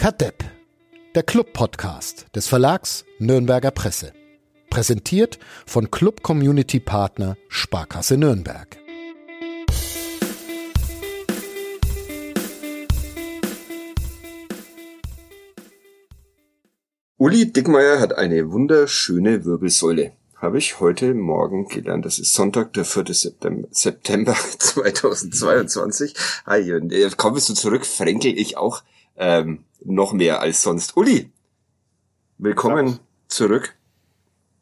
Kadepp, der Club-Podcast des Verlags Nürnberger Presse. Präsentiert von Club Community Partner Sparkasse Nürnberg. Uli Dickmeier hat eine wunderschöne Wirbelsäule. Habe ich heute Morgen gelernt. Das ist Sonntag, der 4. September, September 2022. Hey, kommst du zurück, fränkel ich auch ähm, noch mehr als sonst. Uli, willkommen ja. zurück.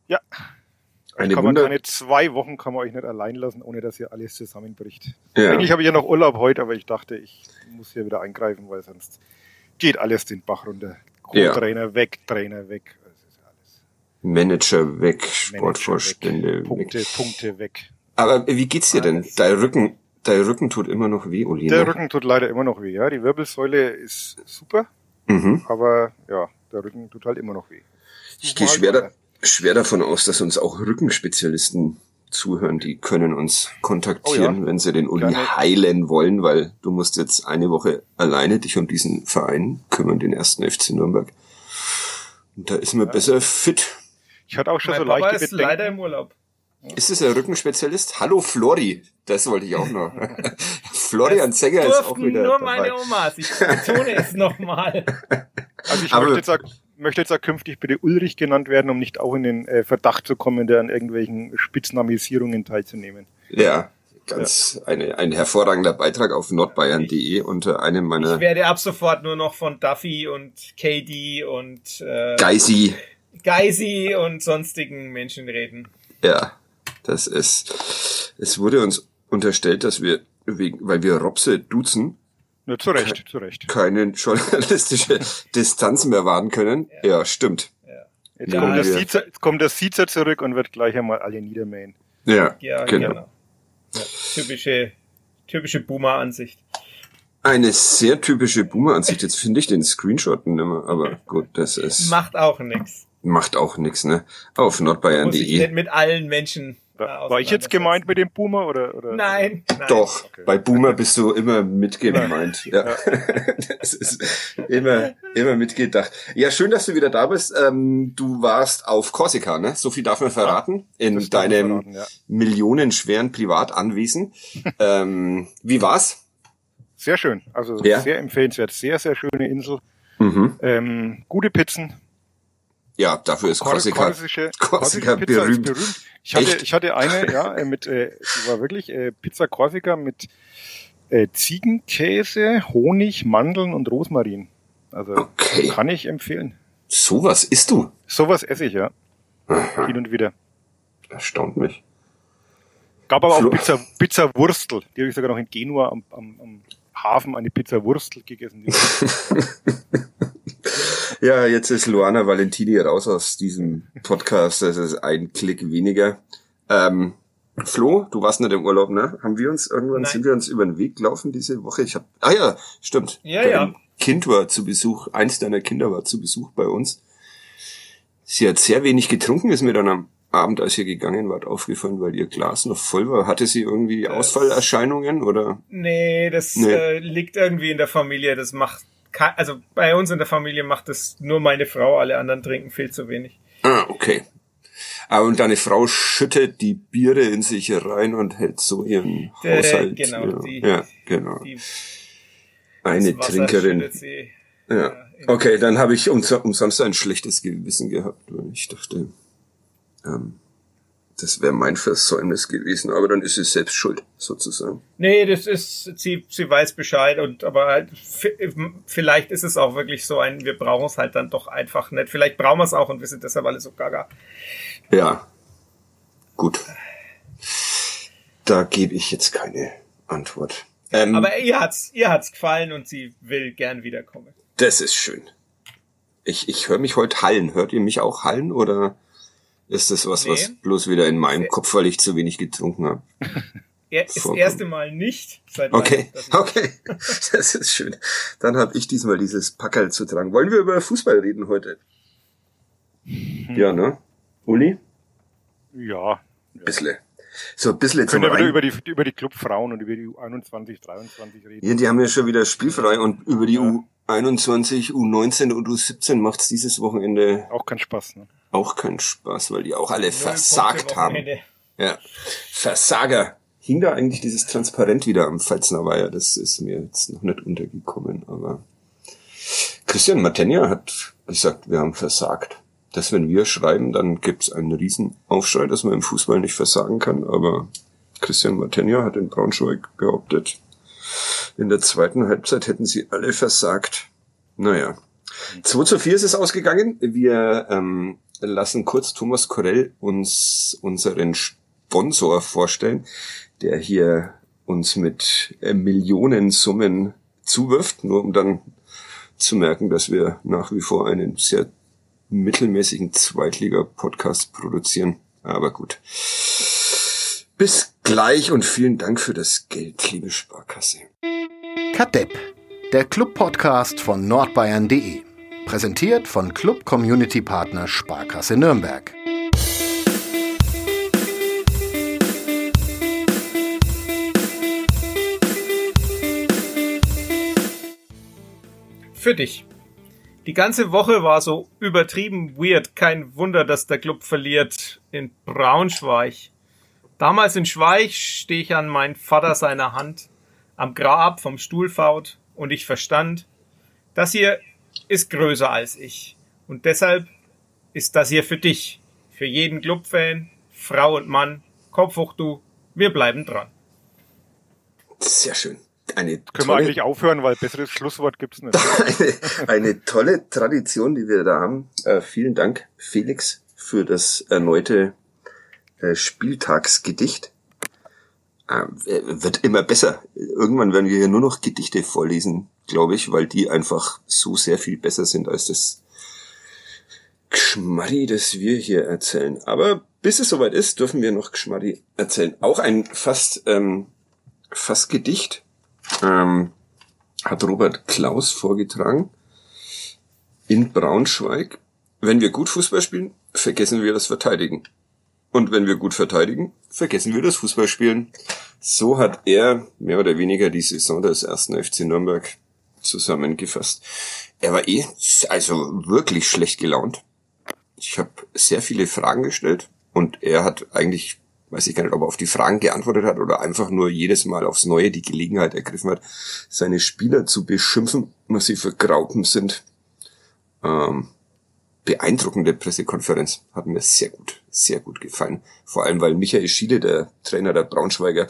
Ja. Eine kann man keine zwei Wochen kann man euch nicht allein lassen, ohne dass hier alles zusammenbricht. Ja. Eigentlich habe ich ja noch Urlaub heute, aber ich dachte, ich muss hier wieder eingreifen, weil sonst geht alles den Bach runter. Co-Trainer ja. weg, Trainer weg. Manager weg, Sportvorstände weg. Punkte, weg. Punkte weg. Aber wie geht's dir denn? Dein Rücken, dein Rücken tut immer noch weh, Uli. Der Rücken tut leider immer noch weh, ja. Die Wirbelsäule ist super, mhm. aber ja, der Rücken tut halt immer noch weh. Ich gehe schwer, da, schwer davon aus, dass uns auch Rückenspezialisten zuhören, die können uns kontaktieren, oh ja. wenn sie den Uli Gerne. heilen wollen, weil du musst jetzt eine Woche alleine dich um diesen Verein kümmern, den ersten FC Nürnberg. Und da ist man ja. besser fit. Ich hatte auch schon mein so Papa leichte ist Bedenken. leider im Urlaub. Ist es ein Rückenspezialist? Hallo Flori, das wollte ich auch noch. Florian Zenger ist auch wieder nur dabei. meine Omas, ich betone es nochmal. Also ich möchte jetzt, auch, möchte jetzt auch künftig bitte Ulrich genannt werden, um nicht auch in den äh, Verdacht zu kommen, der an irgendwelchen Spitznamisierungen teilzunehmen. Ja, ganz ja. Eine, ein hervorragender Beitrag auf nordbayern.de unter einem meiner... Ich werde ab sofort nur noch von Duffy und KD und... Äh, Geisi. Geisi und sonstigen Menschen reden. Ja, das ist, es wurde uns unterstellt, dass wir, wegen, weil wir Robse duzen, ja, zu Recht, zu Recht. keine journalistische Distanz mehr wahren können. Ja, ja stimmt. Ja. Jetzt, ja, kommt das Siezer, jetzt kommt der Siezer zurück und wird gleich einmal alle niedermähen. Ja, ja genau. genau. Ja, typische, typische Boomer-Ansicht. Eine sehr typische Boomer-Ansicht. Jetzt finde ich den Screenshot nicht mehr, aber gut, das ist. Macht auch nix. Macht auch nix, ne? Auf nordbayern.de. Mit allen Menschen war, war ich jetzt gemeint mit dem Boomer oder? oder? Nein, nein. Doch, okay. bei Boomer bist du immer mitgemeint. Ja. ja. das ist immer, immer mitgedacht. Ja, schön, dass du wieder da bist. Ähm, du warst auf Korsika, ne? So viel darf man verraten. in deinem verraten, ja. millionenschweren Privatanwesen. ähm, wie war's? Sehr schön. Also ja. sehr empfehlenswert. Sehr, sehr schöne Insel. Mhm. Ähm, gute Pizzen, ja, dafür ist Korsika, Korsische, Korsika berühmt. berühmt. Ich hatte, Echt? ich hatte eine, ja, äh, mit, äh, die war wirklich äh, Pizza Korsika mit äh, Ziegenkäse, Honig, Mandeln und Rosmarin. Also okay. kann ich empfehlen. Sowas isst du? Sowas esse ich, ja. Aha. Hin und wieder. Erstaunt mich. Gab aber auch Pizza, Pizza Wurstel. Die habe ich sogar noch in Genua am, am, am Hafen eine Pizza Wurstel gegessen. Ja, jetzt ist Luana Valentini raus aus diesem Podcast. Das ist ein Klick weniger. Ähm, Flo, du warst nicht im Urlaub, ne? Haben wir uns irgendwann Nein. sind wir uns über den Weg gelaufen diese Woche? Ich hab, ah ja, stimmt. Ja, Dein ja. Kind war zu Besuch, eins deiner Kinder war zu Besuch bei uns. Sie hat sehr wenig getrunken, ist mir dann am Abend, als ihr gegangen wart, aufgefallen, weil ihr Glas noch voll war. Hatte sie irgendwie Ausfallerscheinungen oder? Nee, das nee. Äh, liegt irgendwie in der Familie. Das macht also bei uns in der Familie macht das nur meine Frau, alle anderen trinken viel zu wenig. Ah, okay. Aber und deine Frau schüttet die Biere in sich rein und hält so ihren äh, Haushalt. Genau, ja, die, ja genau. Die, Eine Trinkerin. Sie, ja. ja. Okay, dann habe ich umsonst ein schlechtes Gewissen gehabt, weil ich dachte, ähm, das wäre mein Versäumnis gewesen, aber dann ist sie selbst schuld, sozusagen. Nee, das ist, sie, sie weiß Bescheid und aber halt, vielleicht ist es auch wirklich so ein, wir brauchen es halt dann doch einfach nicht. Vielleicht brauchen wir es auch und wir sind deshalb alle so gaga. Ja. Gut. Da gebe ich jetzt keine Antwort. Ähm, aber ihr hat's, ihr hat's gefallen und sie will gern wiederkommen. Das ist schön. Ich, ich höre mich heute hallen. Hört ihr mich auch hallen oder? Ist das was, nee. was bloß wieder in meinem Kopf, weil ich zu wenig getrunken habe? das erste Mal nicht. Seit okay, okay, das ist schön. Dann habe ich diesmal dieses Packerl zu tragen. Wollen wir über Fußball reden heute? Hm. Ja, ne? Uli? Ja. Bissle. So ein bisschen Können wir wieder über die, über die Clubfrauen und über die U21, 23 reden? Ja, die haben ja schon wieder spielfrei und über die ja. U21, U19 und U17 macht's dieses Wochenende auch keinen Spaß, ne? Auch keinen Spaß, weil die auch alle versagt haben. Ja. Versager. Hing da eigentlich dieses Transparent wieder am Pfalzner Weiher? Das ist mir jetzt noch nicht untergekommen, aber Christian Matenja hat gesagt, wir haben versagt. Dass wenn wir schreiben, dann gibt's einen Riesenaufschrei, dass man im Fußball nicht versagen kann, aber Christian Matenja hat in Braunschweig behauptet, in der zweiten Halbzeit hätten sie alle versagt. Naja. 2 zu 4 ist es ausgegangen. Wir ähm, lassen kurz Thomas Korell uns unseren Sponsor vorstellen, der hier uns mit äh, Millionensummen zuwirft, nur um dann zu merken, dass wir nach wie vor einen sehr mittelmäßigen Zweitliga-Podcast produzieren. Aber gut. Bis gleich und vielen Dank für das Geld, liebe Sparkasse. Kadepp, der Club-Podcast von nordbayern.de. Präsentiert von Club Community Partner Sparkasse Nürnberg. Für dich. Die ganze Woche war so übertrieben weird. Kein Wunder, dass der Club verliert in Braunschweig. Damals in Schweich stehe ich an mein Vater seiner Hand am Grab vom Stuhlfaut und ich verstand, das hier ist größer als ich. Und deshalb ist das hier für dich, für jeden Clubfan, Frau und Mann, Kopf hoch du, wir bleiben dran. Sehr schön. Eine Können wir eigentlich aufhören, weil besseres Schlusswort gibt's nicht. eine, eine tolle Tradition, die wir da haben. Äh, vielen Dank, Felix, für das erneute Spieltagsgedicht. Äh, wird immer besser. Irgendwann werden wir hier nur noch Gedichte vorlesen, glaube ich, weil die einfach so sehr viel besser sind als das Geschmarri, das wir hier erzählen. Aber bis es soweit ist, dürfen wir noch Geschmarri erzählen. Auch ein fast, ähm, fast Gedicht ähm, hat Robert Klaus vorgetragen in Braunschweig. Wenn wir gut Fußball spielen, vergessen wir das Verteidigen. Und wenn wir gut verteidigen, vergessen wir das Fußballspielen. So hat er mehr oder weniger die Saison des ersten FC Nürnberg zusammengefasst. Er war eh also wirklich schlecht gelaunt. Ich habe sehr viele Fragen gestellt und er hat eigentlich, weiß ich gar nicht, ob er auf die Fragen geantwortet hat oder einfach nur jedes Mal aufs Neue die Gelegenheit ergriffen hat, seine Spieler zu beschimpfen, was sie für Graupen sind. Ähm, beeindruckende Pressekonferenz. Hat mir sehr gut, sehr gut gefallen. Vor allem, weil Michael Schiele, der Trainer der Braunschweiger,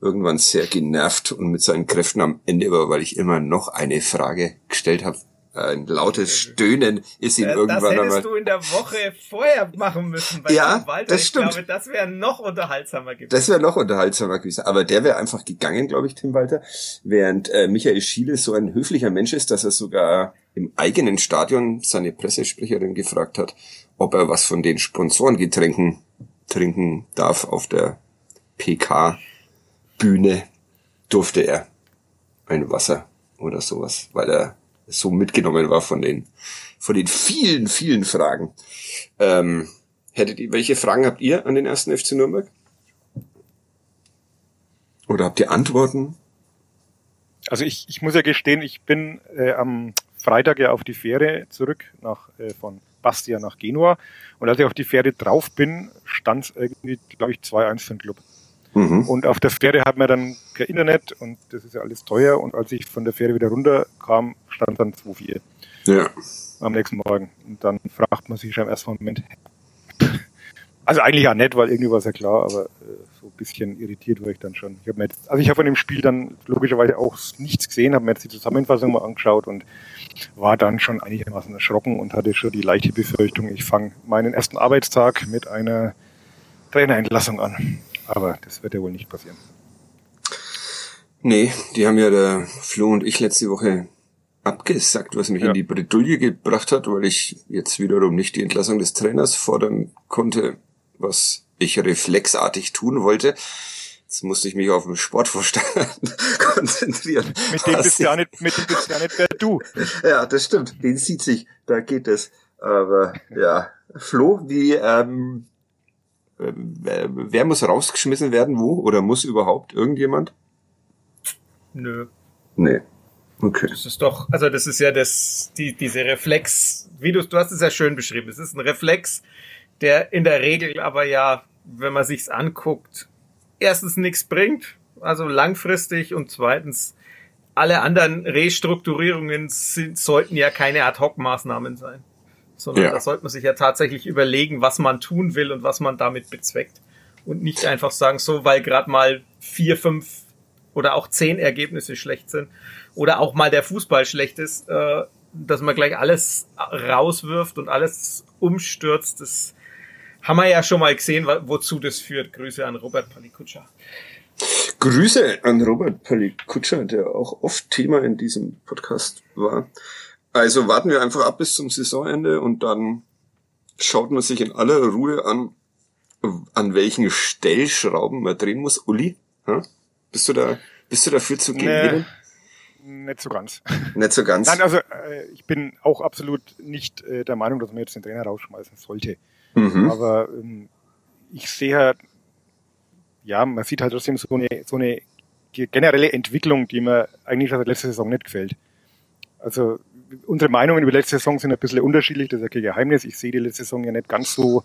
irgendwann sehr genervt und mit seinen Kräften am Ende war, weil ich immer noch eine Frage gestellt habe, ein lautes Stöhnen ist ihm irgendwann einmal. Das hättest du in der Woche vorher machen müssen bei ja, Walter. Das stimmt. Ich glaube, das wäre noch unterhaltsamer gewesen. Das wäre noch unterhaltsamer gewesen. Aber der wäre einfach gegangen, glaube ich, Tim Walter. Während äh, Michael Schiele so ein höflicher Mensch ist, dass er sogar im eigenen Stadion seine Pressesprecherin gefragt hat, ob er was von den Sponsorengetränken trinken darf auf der PK-Bühne. Durfte er ein Wasser oder sowas, weil er so mitgenommen war von den, von den vielen, vielen Fragen. Ähm, hättet ihr, welche Fragen habt ihr an den ersten FC Nürnberg? Oder habt ihr Antworten? Also ich, ich muss ja gestehen, ich bin äh, am Freitag ja auf die Fähre zurück nach äh, von Bastia nach Genua und als ich auf die Fähre drauf bin, stand es irgendwie, glaube ich, 2-1 für den Club. Mhm. Und auf der Fähre hat man dann kein Internet und das ist ja alles teuer. Und als ich von der Fähre wieder runterkam, stand dann 2,4. Ja. Am nächsten Morgen. Und dann fragt man sich schon im ersten Moment. Also eigentlich auch nett, weil irgendwie war es ja klar, aber äh, bisschen irritiert war ich dann schon. Ich habe mir jetzt, also ich habe von dem Spiel dann logischerweise auch nichts gesehen, habe mir jetzt die Zusammenfassung mal angeschaut und war dann schon einigermaßen erschrocken und hatte schon die leichte Befürchtung, ich fange meinen ersten Arbeitstag mit einer Trainerentlassung an. Aber das wird ja wohl nicht passieren. Nee, die haben ja der Flo und ich letzte Woche abgesagt, was mich ja. in die Bredouille gebracht hat, weil ich jetzt wiederum nicht die Entlassung des Trainers fordern konnte, was ich reflexartig tun wollte. Jetzt musste ich mich auf den Sportvorstand konzentrieren. Mit dem bist du ja nicht, mit dem bist du ja nicht wer du. Ja, das stimmt. Den sieht sich. Da geht es. Aber ja, Flo, wie ähm, wer muss rausgeschmissen werden, wo? Oder muss überhaupt irgendjemand? Nö. Nee. Okay. Das ist doch, also das ist ja das, die, diese Reflex, wie du, du hast es ja schön beschrieben. Es ist ein Reflex, der in der Regel aber ja, wenn man sich's anguckt, erstens nichts bringt, also langfristig und zweitens alle anderen Restrukturierungen sind, sollten ja keine Ad-Hoc-Maßnahmen sein, sondern ja. da sollte man sich ja tatsächlich überlegen, was man tun will und was man damit bezweckt und nicht einfach sagen, so, weil gerade mal vier, fünf oder auch zehn Ergebnisse schlecht sind oder auch mal der Fußball schlecht ist, äh, dass man gleich alles rauswirft und alles umstürzt. Das haben wir ja schon mal gesehen, wozu das führt. Grüße an Robert Palikutscher. Grüße an Robert Palikutscher, der auch oft Thema in diesem Podcast war. Also warten wir einfach ab bis zum Saisonende und dann schaut man sich in aller Ruhe an, an welchen Stellschrauben man drehen muss. Uli, bist du da, bist du dafür zu gehen? Nee, nicht so ganz. Nicht so ganz. Nein, also äh, ich bin auch absolut nicht äh, der Meinung, dass man jetzt den Trainer rausschmeißen sollte. Mhm. Aber ähm, ich sehe halt, ja, man sieht halt trotzdem so eine, so eine generelle Entwicklung, die mir eigentlich seit letzter Saison nicht gefällt. Also unsere Meinungen über letzte Saison sind ein bisschen unterschiedlich, das ist ja kein Geheimnis. Ich sehe die letzte Saison ja nicht ganz so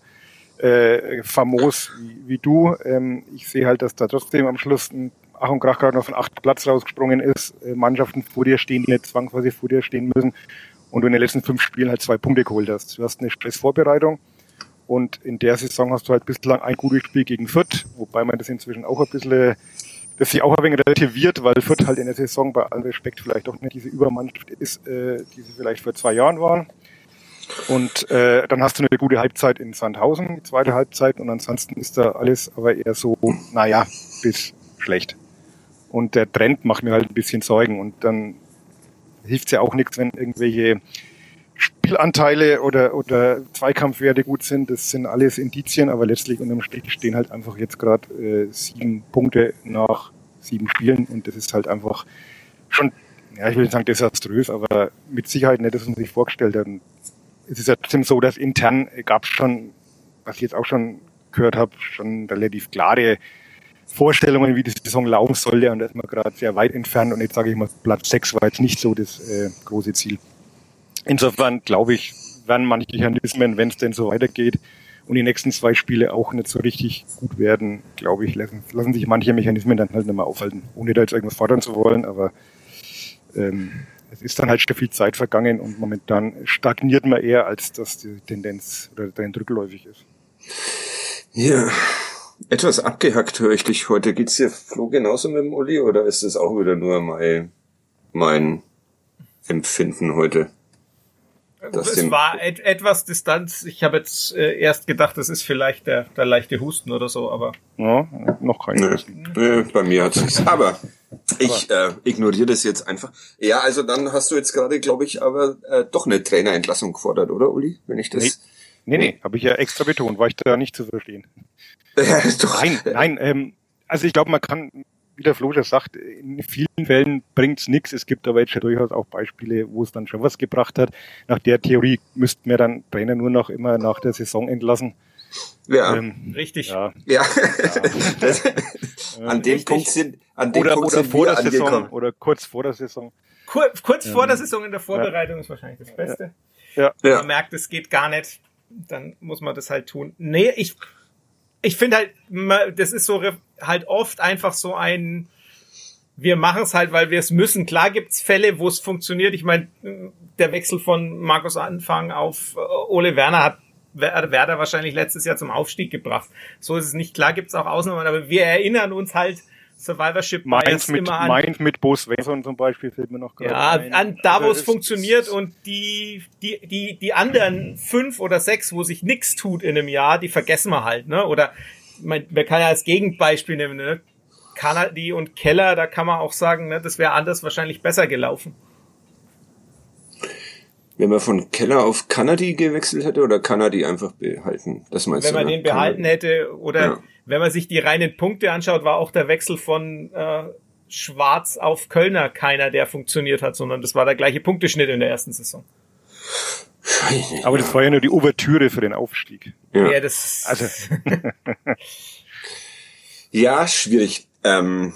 äh, famos wie, wie du. Ähm, ich sehe halt, dass da trotzdem am Schluss ein Ach und Krach gerade noch von acht Platz rausgesprungen ist, äh, Mannschaften vor dir stehen, die nicht zwangsweise vor dir stehen müssen und du in den letzten fünf Spielen halt zwei Punkte geholt hast. Du hast eine Stressvorbereitung und in der Saison hast du halt bislang ein gutes Spiel gegen Fürth, wobei man das inzwischen auch ein bisschen, das sich auch ein wenig relativiert, weil Fürth halt in der Saison bei allem Respekt vielleicht auch nicht diese Übermannschaft ist, äh, die sie vielleicht vor zwei Jahren waren. Und äh, dann hast du eine gute Halbzeit in Sandhausen, die zweite Halbzeit, und ansonsten ist da alles aber eher so, naja, bis schlecht. Und der Trend macht mir halt ein bisschen Sorgen. Und dann hilft es ja auch nichts, wenn irgendwelche Spielanteile oder, oder Zweikampfwerte gut sind. Das sind alles Indizien, aber letztlich unterm Strich stehen halt einfach jetzt gerade äh, sieben Punkte nach sieben Spielen und das ist halt einfach schon, ja, ich will nicht sagen desaströs, aber mit Sicherheit nicht, dass man sich vorgestellt hat. Es ist ja trotzdem so, dass intern gab es schon, was ich jetzt auch schon gehört habe, schon relativ klare Vorstellungen, wie die Saison laufen sollte. Und da ist man gerade sehr weit entfernt. Und jetzt sage ich mal, Platz 6 war jetzt nicht so das äh, große Ziel. Insofern glaube ich, werden manche Mechanismen, wenn es denn so weitergeht und die nächsten zwei Spiele auch nicht so richtig gut werden, glaube ich, lassen, lassen sich manche Mechanismen dann halt nicht mehr aufhalten, ohne da jetzt irgendwas fordern zu wollen. Aber ähm, es ist dann halt schon viel Zeit vergangen und momentan stagniert man eher, als dass die Tendenz oder der Trend rückläufig ist. Ja, etwas abgehackt höre ich dich heute. Geht's dir Flo genauso mit dem Uli oder ist es auch wieder nur mein, mein Empfinden heute? Es war et etwas Distanz. Ich habe jetzt äh, erst gedacht, das ist vielleicht der, der leichte Husten oder so, aber. Ja, noch kein nee, nee, bei mir hat es. Aber ich äh, ignoriere das jetzt einfach. Ja, also dann hast du jetzt gerade, glaube ich, aber äh, doch eine Trainerentlassung gefordert, oder, Uli? Wenn ich das. Nee, nee, nee habe ich ja extra betont, war ich da nicht zu verstehen. Ja, doch. Nein, nein, ähm, also ich glaube, man kann, wie der Flo schon sagt, in vielen Fällen bringt's nichts. Es gibt aber jetzt schon durchaus auch Beispiele, wo es dann schon was gebracht hat. Nach der Theorie müssten wir dann Trainer nur noch immer nach der Saison entlassen. Ja, ähm, richtig. Ja. ja. das, an dem Punkt sind, an dem oder, Punkt oder sind vor der Saison angekommen. oder kurz vor der Saison. Kur kurz vor der Saison in der Vorbereitung ja. ist wahrscheinlich das Beste. Ja. ja. Man merkt, es geht gar nicht. Dann muss man das halt tun. Nee, ich ich finde halt, das ist so halt oft einfach so ein, wir machen es halt, weil wir es müssen. Klar gibt's Fälle, wo es funktioniert. Ich meine, der Wechsel von Markus Anfang auf äh, Ole Werner hat Werder wahrscheinlich letztes Jahr zum Aufstieg gebracht. So ist es nicht. Klar gibt's auch Ausnahmen, aber wir erinnern uns halt, Survivorship Mainz mit, immer an. Mainz mit Bo Svensson zum Beispiel fällt mir noch gerade Ja, ein. an da, wo also es funktioniert und die, die, die, die anderen fünf oder sechs, wo sich nichts tut in einem Jahr, die vergessen wir halt, ne? Oder, man, man kann ja als Gegenbeispiel nehmen, ne? Kanadi und Keller, da kann man auch sagen, ne, das wäre anders wahrscheinlich besser gelaufen. Wenn man von Keller auf Kanadi gewechselt hätte oder Kanadi einfach behalten, das meinst Wenn du? Wenn man ne? den behalten hätte oder ja wenn man sich die reinen Punkte anschaut, war auch der Wechsel von äh, Schwarz auf Kölner keiner, der funktioniert hat, sondern das war der gleiche Punkteschnitt in der ersten Saison. Aber das war ja nur die Ouvertüre für den Aufstieg. Ja, ja das. Also. ja, schwierig. Ähm,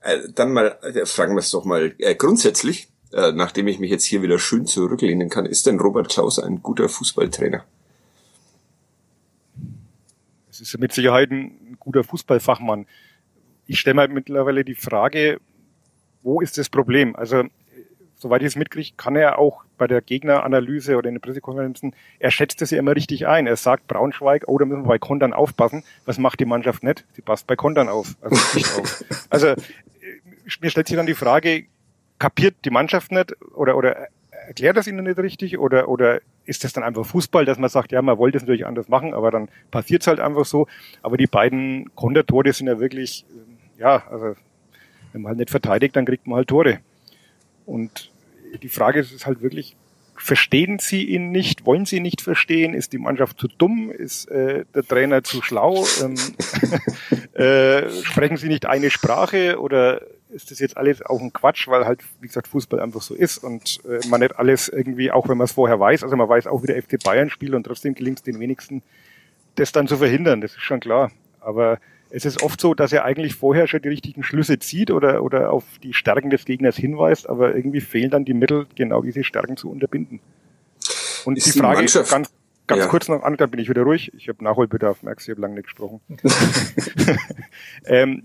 äh, dann mal, äh, fragen wir es doch mal äh, grundsätzlich. äh, nachdem ich mich jetzt hier wieder schön zurücklehnen kann, ist denn Robert Klaus ein guter Fußballtrainer? Ist mit Sicherheit ein guter Fußballfachmann. Ich stelle mir mittlerweile die Frage, wo ist das Problem? Also soweit ich es mitkriege, kann er auch bei der Gegneranalyse oder in den Pressekonferenzen, er schätzt es ja immer richtig ein. Er sagt Braunschweig, oh, da müssen wir bei Kontern aufpassen. Was macht die Mannschaft nicht? Sie passt bei Kontern auf. Also auf. Also mir stellt sich dann die Frage, kapiert die Mannschaft nicht oder, oder erklärt das ihnen nicht richtig oder, oder ist das dann einfach Fußball, dass man sagt, ja, man wollte es natürlich anders machen, aber dann passiert es halt einfach so. Aber die beiden Kontertore sind ja wirklich, ja, also wenn man halt nicht verteidigt, dann kriegt man halt Tore. Und die Frage ist halt wirklich, verstehen sie ihn nicht? Wollen sie ihn nicht verstehen? Ist die Mannschaft zu dumm? Ist äh, der Trainer zu schlau? Ähm, äh, sprechen sie nicht eine Sprache oder ist das jetzt alles auch ein Quatsch, weil halt, wie gesagt, Fußball einfach so ist und äh, man nicht alles irgendwie, auch wenn man es vorher weiß, also man weiß auch, wie der FC Bayern spielt und trotzdem gelingt es den wenigsten, das dann zu verhindern, das ist schon klar. Aber es ist oft so, dass er eigentlich vorher schon die richtigen Schlüsse zieht oder, oder auf die Stärken des Gegners hinweist, aber irgendwie fehlen dann die Mittel, genau diese Stärken zu unterbinden. Und ist die Frage die ist ganz, ganz ja. kurz noch an, dann bin ich wieder ruhig. Ich habe Nachholbedarf, merkst du, ich habe lange nicht gesprochen. ähm,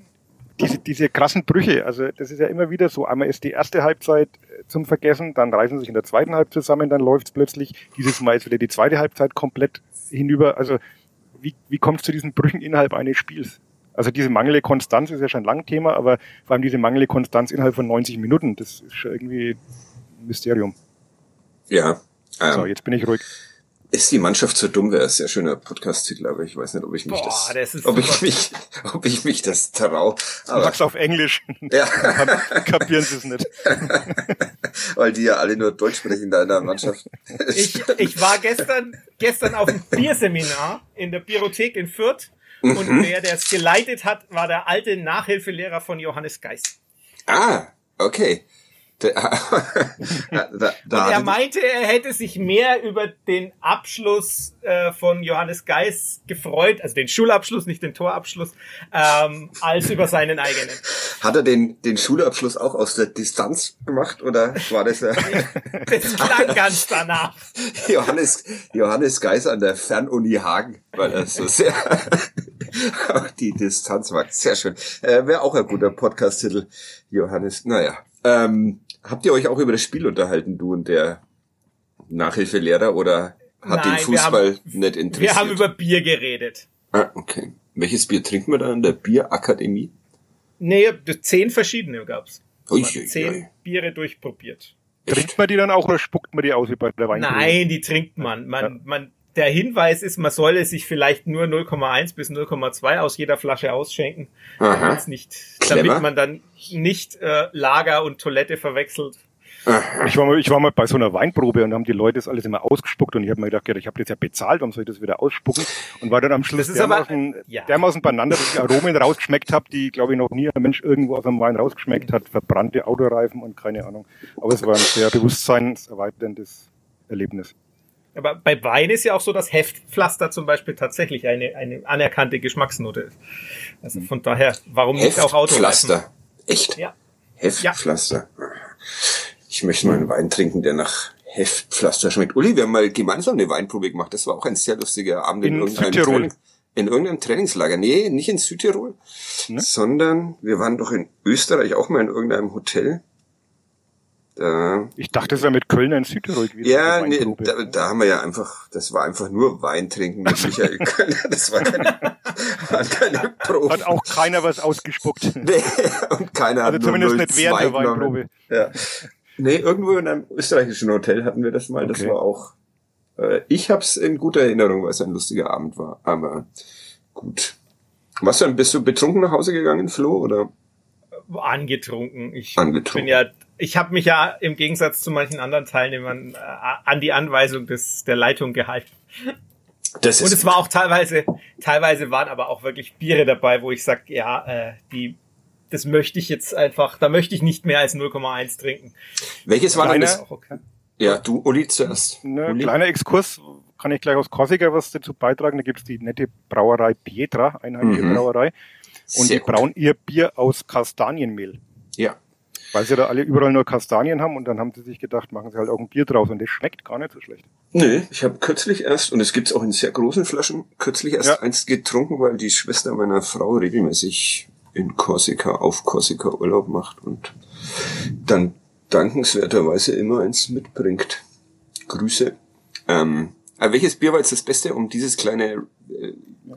diese, diese krassen Brüche, also das ist ja immer wieder so. Einmal ist die erste Halbzeit äh, zum Vergessen, dann reißen sie sich in der zweiten Halbzeit zusammen, dann läuft es plötzlich. Dieses Mal ist wieder die zweite Halbzeit komplett hinüber. Also wie, wie kommt es zu diesen Brüchen innerhalb eines Spiels? Also diese mangelnde Konstanz ist ja schon lang Thema, aber vor allem diese mangelnde Konstanz innerhalb von 90 Minuten, das ist schon irgendwie ein Mysterium. Ja. Ähm, so, jetzt bin ich ruhig. Ist die Mannschaft so dumm? Wäre ein sehr schöner Podcast-Titel, aber ich weiß nicht, ob ich mich Boah, das, das ob ich mich, ob ich mich das trau. Aber Sag's auf Englisch. Ja. Kapieren sie es nicht. Weil die ja alle nur Deutsch sprechen da in der Mannschaft. ich, ich war gestern, gestern auf einem Bierseminar in der Biothek in Fürth und mhm. der, der es geleitet hat, war der alte Nachhilfelehrer von Johannes Geist. Ah, okay. da, da, da und er meinte, er hätte sich mehr über den Abschluss äh, von Johannes Geis gefreut, also den Schulabschluss, nicht den Torabschluss, ähm, als über seinen eigenen. Hat er den, den Schulabschluss auch aus der Distanz gemacht oder war das? Äh, das klang ganz danach. Johannes, Johannes Geis an der Fernuni Hagen, weil er so sehr auch die Distanz mag. Sehr schön. Äh, Wäre auch ein guter Podcast-Titel, Johannes. Naja. Ähm, Habt ihr euch auch über das Spiel unterhalten, du und der Nachhilfelehrer, oder hat Nein, den Fußball haben, nicht interessiert? Wir haben über Bier geredet. Ah, okay. Welches Bier trinken wir da in der Bierakademie? Nee, zehn verschiedene gab's. Ui, zehn ui. Biere durchprobiert. Trinkt man die dann auch oder spuckt man die aus wie bei der Weinprobe? Nein, die trinkt man. Man, ja. man der Hinweis ist, man solle sich vielleicht nur 0,1 bis 0,2 aus jeder Flasche ausschenken, Aha. Nicht, damit man dann nicht äh, Lager und Toilette verwechselt. Ich war, mal, ich war mal bei so einer Weinprobe und haben die Leute das alles immer ausgespuckt und ich habe mir gedacht, ich habe das ja bezahlt, warum soll ich das wieder ausspucken? Und war dann am Schluss dermaßen, aber, ja. dermaßen beieinander, dass ich Aromen rausgeschmeckt habe, die, glaube ich, noch nie ein Mensch irgendwo aus einem Wein rausgeschmeckt hat. Verbrannte Autoreifen und keine Ahnung. Aber es war ein sehr bewusstseinserweiterndes Erlebnis. Aber bei Wein ist ja auch so, dass Heftpflaster zum Beispiel tatsächlich eine, eine anerkannte Geschmacksnote ist. Also von daher, warum nicht auch Auto? Heftpflaster. Echt? Ja. Heftpflaster. Ja. Ich möchte mal einen Wein trinken, der nach Heftpflaster schmeckt. Uli, wir haben mal gemeinsam eine Weinprobe gemacht. Das war auch ein sehr lustiger Abend in, in irgendeinem Südtirol. Training, in irgendeinem Trainingslager. Nee, nicht in Südtirol, ne? sondern wir waren doch in Österreich auch mal in irgendeinem Hotel. Da, ich dachte, es wäre mit Köln in Südtirol gewesen. Ja, nee, da, da haben wir ja einfach, das war einfach nur Wein trinken mit Michael Kölner. Das war keine, waren keine Probe. Hat auch keiner was ausgespuckt. Nee, und keiner also hat zumindest nicht während der Weinprobe. Ja. Nee, irgendwo in einem österreichischen Hotel hatten wir das mal. Okay. Das war auch, äh, ich hab's in guter Erinnerung, weil es ein lustiger Abend war. Aber gut. Was denn, bist du betrunken nach Hause gegangen, Flo, oder? Angetrunken. Ich Angetrunken. bin ja ich habe mich ja im Gegensatz zu manchen anderen Teilnehmern äh, an die Anweisung des der Leitung gehalten. Das ist Und es war auch teilweise, teilweise waren aber auch wirklich Biere dabei, wo ich sag, ja, äh, die, das möchte ich jetzt einfach, da möchte ich nicht mehr als 0,1 trinken. Welches war denn das? Okay. Ja, du, Uli zuerst. Ne, Uli? Kleiner Exkurs, kann ich gleich aus Korsika was dazu beitragen. Da gibt's die nette Brauerei Pietra, einheimliche mhm. Brauerei. Und Sehr die gut. brauen ihr Bier aus Kastanienmehl. Ja. Weil sie da alle überall nur Kastanien haben und dann haben sie sich gedacht, machen sie halt auch ein Bier draus und das schmeckt gar nicht so schlecht. Nee, ich habe kürzlich erst, und es gibt's auch in sehr großen Flaschen, kürzlich erst ja. eins getrunken, weil die Schwester meiner Frau regelmäßig in Korsika, auf Korsika Urlaub macht und dann dankenswerterweise immer eins mitbringt. Grüße. Ähm, aber welches Bier war jetzt das Beste, um dieses kleine, äh,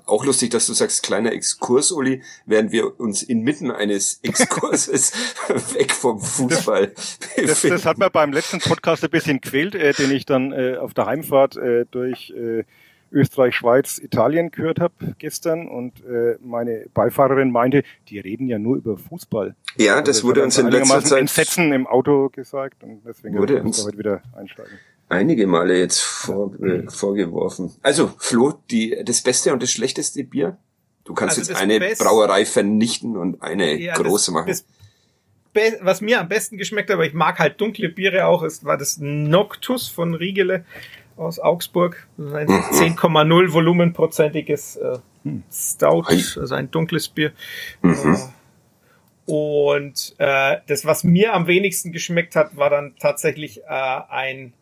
auch lustig, dass du sagst, kleiner Exkurs, Uli, während wir uns inmitten eines Exkurses weg vom Fußball das, das, hat mir beim letzten Podcast ein bisschen quält, äh, den ich dann äh, auf der Heimfahrt äh, durch äh, Österreich, Schweiz, Italien gehört habe gestern und äh, meine Beifahrerin meinte, die reden ja nur über Fußball. Ja, das, das wurde uns in letzter Zeit Entsetzen im Auto gesagt und deswegen wurde uns heute wieder einsteigen einige Male jetzt vor, äh, vorgeworfen. Also, Flo, die, das beste und das schlechteste Bier? Du kannst also jetzt eine Best Brauerei vernichten und eine ja, große das, machen. Das was mir am besten geschmeckt hat, aber ich mag halt dunkle Biere auch, ist, war das Noctus von Riegele aus Augsburg. Ein mhm. 10,0 volumenprozentiges äh, hm. Stout, also ein dunkles Bier. Mhm. Äh, und äh, das, was mir am wenigsten geschmeckt hat, war dann tatsächlich äh, ein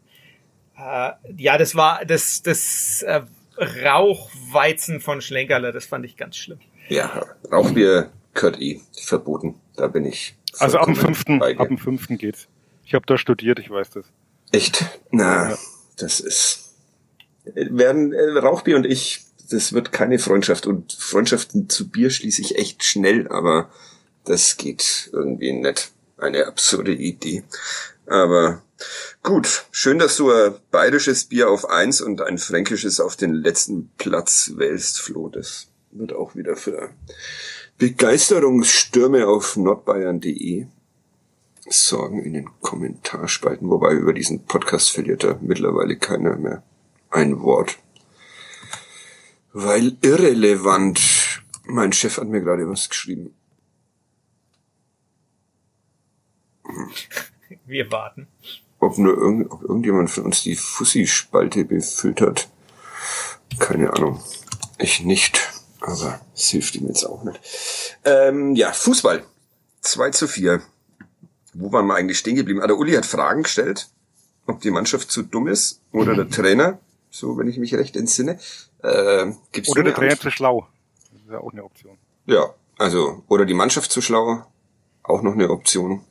äh, ja, das war das, das äh, Rauchweizen von Schlenkerle, das fand ich ganz schlimm. Ja, Rauchbier gehört eh verboten. Da bin ich. Also ab dem fünften, ab dem fünften geht's. Ich habe da studiert, ich weiß das. Echt? Na, ja. das ist werden äh, Rauchbier und ich, das wird keine Freundschaft und Freundschaften zu Bier schließe ich echt schnell, aber das geht irgendwie nicht. Eine absurde Idee. Aber Gut, schön, dass du ein bayerisches Bier auf eins und ein fränkisches auf den letzten Platz wählst, Flo. Das wird auch wieder für Begeisterungsstürme auf nordbayern.de sorgen in den Kommentarspalten, wobei über diesen Podcast verliert da mittlerweile keiner mehr ein Wort. Weil irrelevant. Mein Chef hat mir gerade was geschrieben. Wir warten ob nur irgend, ob irgendjemand von uns die Fussi-Spalte befüllt hat. Keine Ahnung. Ich nicht. Aber es hilft ihm jetzt auch nicht. Ähm, ja, Fußball. 2 zu 4. Wo waren wir eigentlich stehen geblieben? Ah, der Uli hat Fragen gestellt, ob die Mannschaft zu dumm ist oder der Trainer, so wenn ich mich recht entsinne. Äh, gibt's oder der Trainer Antwort? zu schlau. Das ist ja auch eine Option. Ja, also, oder die Mannschaft zu schlau, auch noch eine Option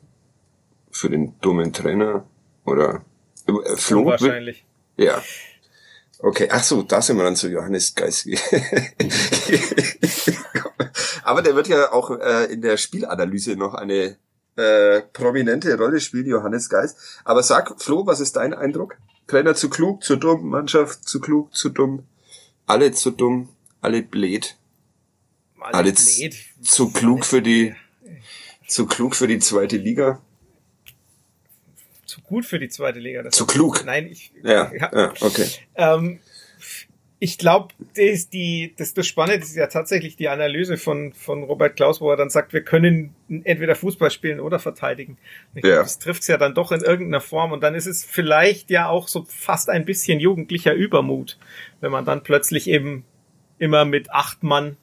für den dummen Trainer. Oder äh, Flo? Wahrscheinlich. Ja. Okay, ach so, da sind wir dann zu Johannes Geist. Aber der wird ja auch äh, in der Spielanalyse noch eine äh, prominente Rolle spielen, Johannes Geist. Aber sag, Flo, was ist dein Eindruck? Trainer zu klug, zu dumm, Mannschaft zu klug, zu dumm, alle zu dumm, alle blöd. Alle, alle blöd. zu klug für die, zu klug für die zweite Liga zu gut für die zweite Liga. Das zu klug. Nein, ich. Ja, ja, ja okay. Ähm, ich glaube, das, die, das, das Spannende ist ja tatsächlich die Analyse von, von Robert Klaus, wo er dann sagt, wir können entweder Fußball spielen oder verteidigen. Ich ja. Glaub, das trifft es ja dann doch in irgendeiner Form und dann ist es vielleicht ja auch so fast ein bisschen jugendlicher Übermut, wenn man dann plötzlich eben immer mit acht Mann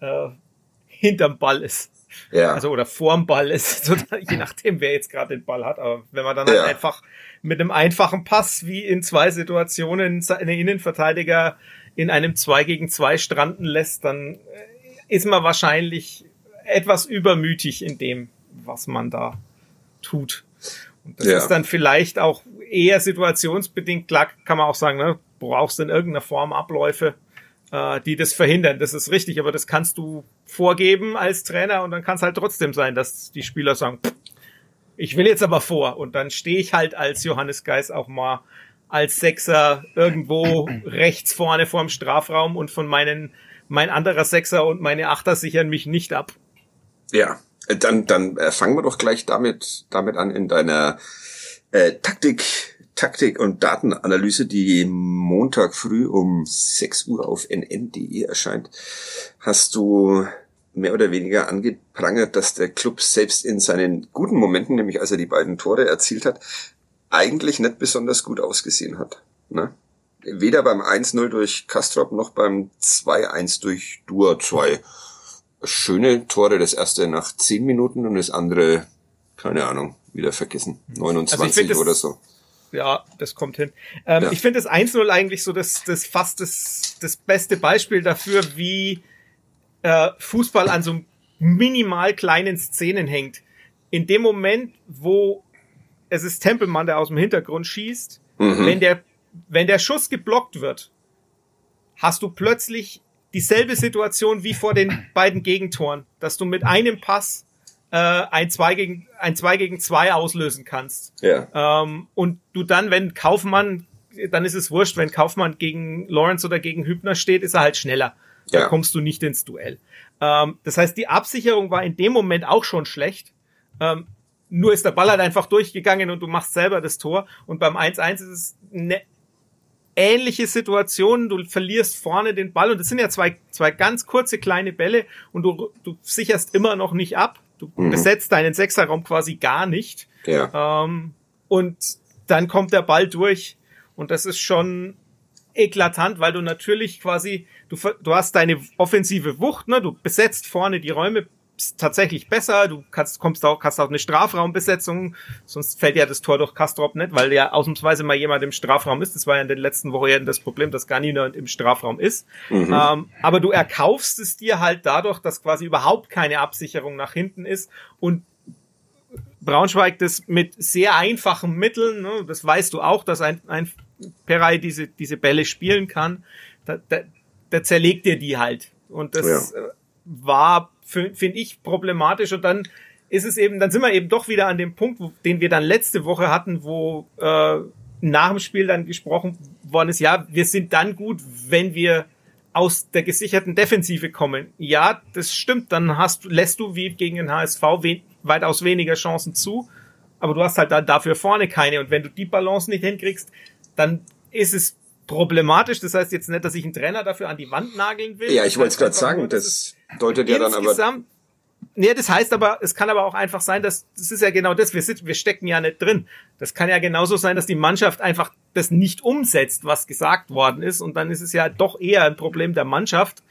äh, hinterm Ball ist. Ja. Also oder vorm Ball ist, so, je nachdem, wer jetzt gerade den Ball hat. Aber wenn man dann halt einfach mit einem einfachen Pass wie in zwei Situationen einen Innenverteidiger in einem 2 gegen 2 stranden lässt, dann äh, ist man wahrscheinlich etwas übermütig in dem, was man da tut. Und das ja. ist dann vielleicht auch eher situationsbedingt. Klar kann man auch sagen, ne, brauchst in irgendeiner Form Abläufe, äh, die das verhindern. Das ist richtig, aber das kannst du vorgeben als Trainer und dann kann es halt trotzdem sein, dass die Spieler sagen, ich will jetzt aber vor und dann stehe ich halt als Johannes Geis auch mal als Sechser irgendwo rechts vorne vorm Strafraum und von meinen mein anderer Sechser und meine Achter sichern mich nicht ab. Ja, dann dann äh, fangen wir doch gleich damit damit an in deiner äh, Taktik Taktik und Datenanalyse, die Montag früh um 6 Uhr auf nn.de erscheint, hast du mehr oder weniger angeprangert, dass der Club selbst in seinen guten Momenten, nämlich als er die beiden Tore erzielt hat, eigentlich nicht besonders gut ausgesehen hat. Ne? Weder beim 1-0 durch Kastrop noch beim 2-1 durch Dua 2. Schöne Tore, das erste nach 10 Minuten und das andere keine Ahnung, wieder vergessen. 29 also das, oder so. Ja, das kommt hin. Ähm, ja. Ich finde das 1-0 eigentlich so das, das fast das, das beste Beispiel dafür, wie äh, Fußball an so minimal kleinen Szenen hängt. In dem Moment, wo es ist Tempelmann, der aus dem Hintergrund schießt, mhm. wenn der, wenn der Schuss geblockt wird, hast du plötzlich dieselbe Situation wie vor den beiden Gegentoren, dass du mit einem Pass äh, ein 2 gegen ein 2 gegen 2 auslösen kannst. Ja. Ähm, und du dann, wenn Kaufmann, dann ist es wurscht, wenn Kaufmann gegen Lawrence oder gegen Hübner steht, ist er halt schneller. Da ja. kommst du nicht ins Duell. Ähm, das heißt, die Absicherung war in dem Moment auch schon schlecht. Ähm, nur ist der Ball halt einfach durchgegangen und du machst selber das Tor. Und beim 1-1 ist es eine ähnliche Situation. Du verlierst vorne den Ball und es sind ja zwei, zwei ganz kurze kleine Bälle und du, du sicherst immer noch nicht ab. Du mhm. besetzt deinen Sechserraum quasi gar nicht. Ja. Ähm, und dann kommt der Ball durch und das ist schon eklatant, weil du natürlich quasi, du, du hast deine offensive Wucht, ne? du besetzt vorne die Räume tatsächlich besser, du kannst, kommst auch, hast auch eine Strafraumbesetzung, sonst fällt ja das Tor durch Kastrop nicht, weil ja ausnahmsweise mal jemand im Strafraum ist. Das war ja in den letzten Wochen das Problem, dass gar niemand im Strafraum ist. Mhm. Ähm, aber du erkaufst es dir halt dadurch, dass quasi überhaupt keine Absicherung nach hinten ist und Braunschweig das mit sehr einfachen Mitteln, ne, das weißt du auch, dass ein, ein Perai diese, diese Bälle spielen kann, da, da, da zerlegt dir die halt. Und das ja. Äh, war finde ich problematisch. Und dann ist es eben, dann sind wir eben doch wieder an dem Punkt, wo, den wir dann letzte Woche hatten, wo äh, nach dem Spiel dann gesprochen worden ist, ja, wir sind dann gut, wenn wir aus der gesicherten Defensive kommen. Ja, das stimmt, dann hast lässt du wie gegen den HSV we weitaus weniger Chancen zu, aber du hast halt dann dafür vorne keine. Und wenn du die Balance nicht hinkriegst, dann ist es problematisch. Das heißt jetzt nicht, dass ich einen Trainer dafür an die Wand nageln will. Ja, ich wollte es gerade sagen, nur, das deutet ja dann aber. Nee, das heißt aber, es kann aber auch einfach sein, dass, das ist ja genau das, wir, sind, wir stecken ja nicht drin. Das kann ja genauso sein, dass die Mannschaft einfach das nicht umsetzt, was gesagt worden ist. Und dann ist es ja doch eher ein Problem der Mannschaft